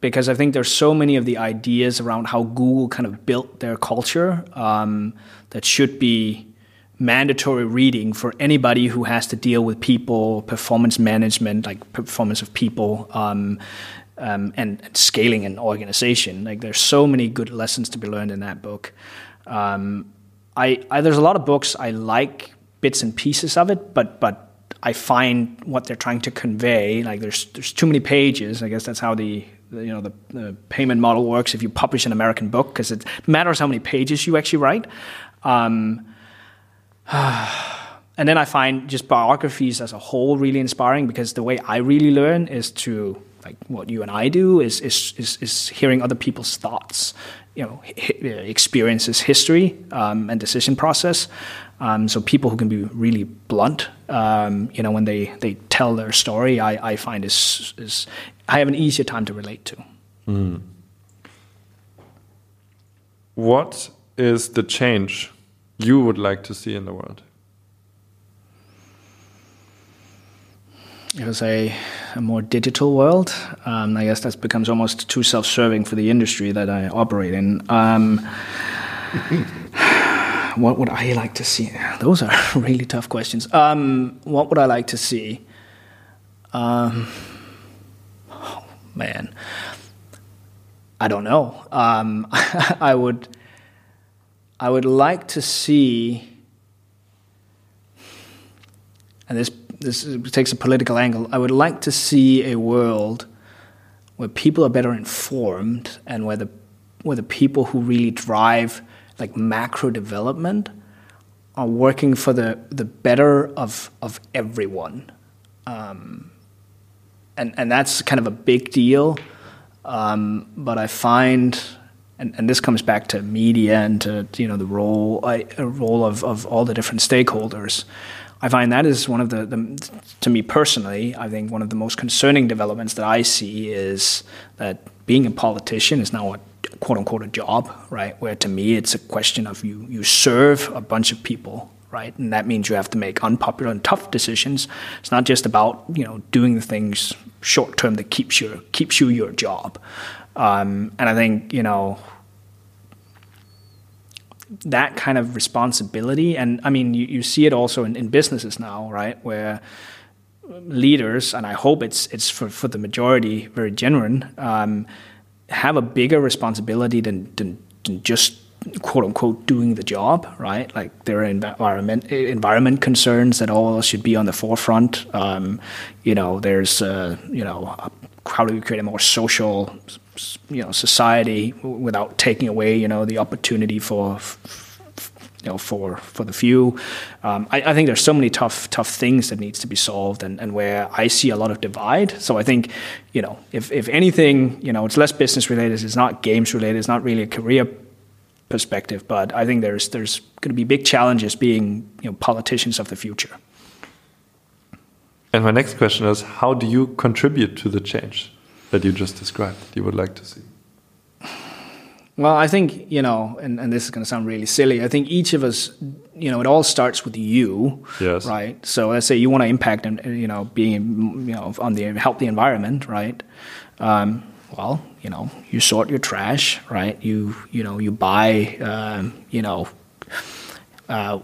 because I think there's so many of the ideas around how Google kind of built their culture um, that should be mandatory reading for anybody who has to deal with people, performance management, like performance of people, um, um, and, and, scaling an organization. Like there's so many good lessons to be learned in that book. Um, I, I, there's a lot of books I like bits and pieces of it, but but I find what they're trying to convey like there's there's too many pages. I guess that's how the, you know the, the, payment model works. If you publish an American book, because it matters how many pages you actually write. Um, and then I find just biographies as a whole really inspiring because the way I really learn is to like what you and I do is is is, is hearing other people's thoughts, you know, experiences, history, um, and decision process. Um, so people who can be really blunt, um, you know, when they, they tell their story, I, I find is is I have an easier time to relate to. Mm. What is the change you would like to see in the world? It was a, a more digital world. Um, I guess that becomes almost too self-serving for the industry that I operate in. Um, what would I like to see? Those are really tough questions. Um, what would I like to see? Um, oh, man, I don't know. Um, I would. I would like to see, and this this takes a political angle. I would like to see a world where people are better informed and where the where the people who really drive like macro development are working for the the better of of everyone, um, and and that's kind of a big deal. Um, but I find and, and this comes back to media and to you know the role I, role of, of all the different stakeholders. I find that is one of the, the, to me personally, I think one of the most concerning developments that I see is that being a politician is now a quote unquote a job, right? Where to me it's a question of you you serve a bunch of people, right? And that means you have to make unpopular and tough decisions. It's not just about you know doing the things short term that keeps your keeps you your job. Um, and I think you know that kind of responsibility, and I mean, you, you see it also in, in businesses now, right, where leaders, and I hope it's it's for, for the majority very genuine, um, have a bigger responsibility than, than, than just quote unquote doing the job, right? Like there are environment environment concerns that all should be on the forefront. Um, you know, there's uh, you know how do we create a more social you know society without taking away you know the opportunity for you know for for the few. Um, I, I, think there's so many tough tough things that needs to be solved, and, and where I see a lot of divide. So I think you know if if anything, you know it's less business related, it's not games related, it's not really a career perspective. But I think there's there's going to be big challenges being you know politicians of the future. And my next question is, how do you contribute to the change? That you just described that you would like to see? Well, I think, you know, and, and this is going to sound really silly. I think each of us, you know, it all starts with you. Yes. Right. So let's say you want to impact, and, you know, being, you know, on the help the environment, right? Um, well, you know, you sort your trash, right? You, you know, you buy, um, you know, uh,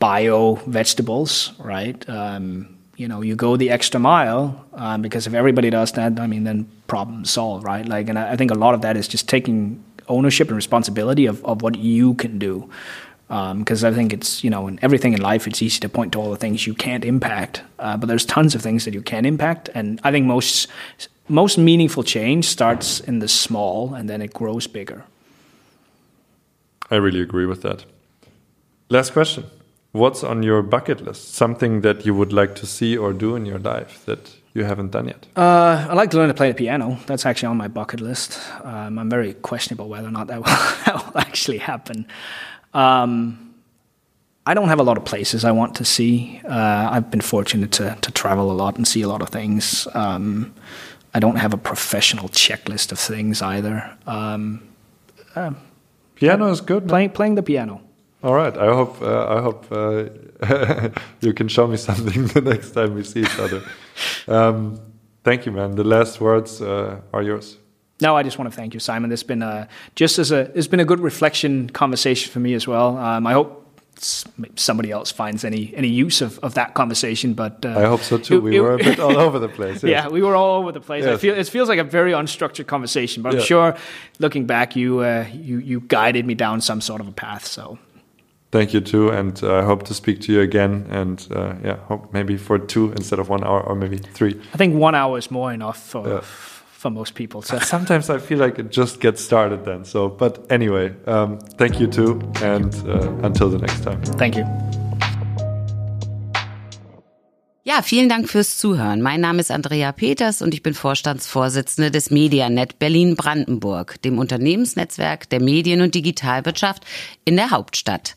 bio vegetables, right? Um, you know you go the extra mile um, because if everybody does that, I mean, then problem solved, right? Like, and I, I, think a lot of that is just taking ownership and responsibility of, of what you can do. Because um, I think it's you know in everything in life, it's easy to point to all the things you can't impact, uh, but there's tons of things that you can impact, and I think most most meaningful change starts in the small and then it grows bigger. I really agree with that. Last question. What's on your bucket list? Something that you would like to see or do in your life that you haven't done yet? Uh, I like to learn to play the piano. That's actually on my bucket list. Um, I'm very questionable whether or not that will, that will actually happen. Um, I don't have a lot of places I want to see. Uh, I've been fortunate to, to travel a lot and see a lot of things. Um, I don't have a professional checklist of things either. Um, uh, piano is good. Playing, playing the piano. All right. I hope uh, I hope uh, you can show me something the next time we see each other. Um, thank you, man. The last words uh, are yours. No, I just want to thank you, Simon. It's been a, just as a it's been a good reflection conversation for me as well. Um, I hope somebody else finds any any use of, of that conversation. But uh, I hope so too. It, we it, were a bit all over the place. Yes. Yeah, we were all over the place. Yes. Feel, it feels like a very unstructured conversation, but I'm sure looking back, you uh, you you guided me down some sort of a path. So. Thank you too, and uh, I hope to speak to you again. And uh, yeah, hope maybe for two instead of one hour, or maybe three. I think one hour is more enough for for most people. So sometimes I feel like it just gets started then. So, but anyway, um, thank you too, and uh, until the next time. Thank you. Ja, vielen Dank fürs Zuhören. Mein Name ist Andrea Peters und ich bin Vorstandsvorsitzende des Medianet Berlin-Brandenburg, dem Unternehmensnetzwerk der Medien- und Digitalwirtschaft in der Hauptstadt.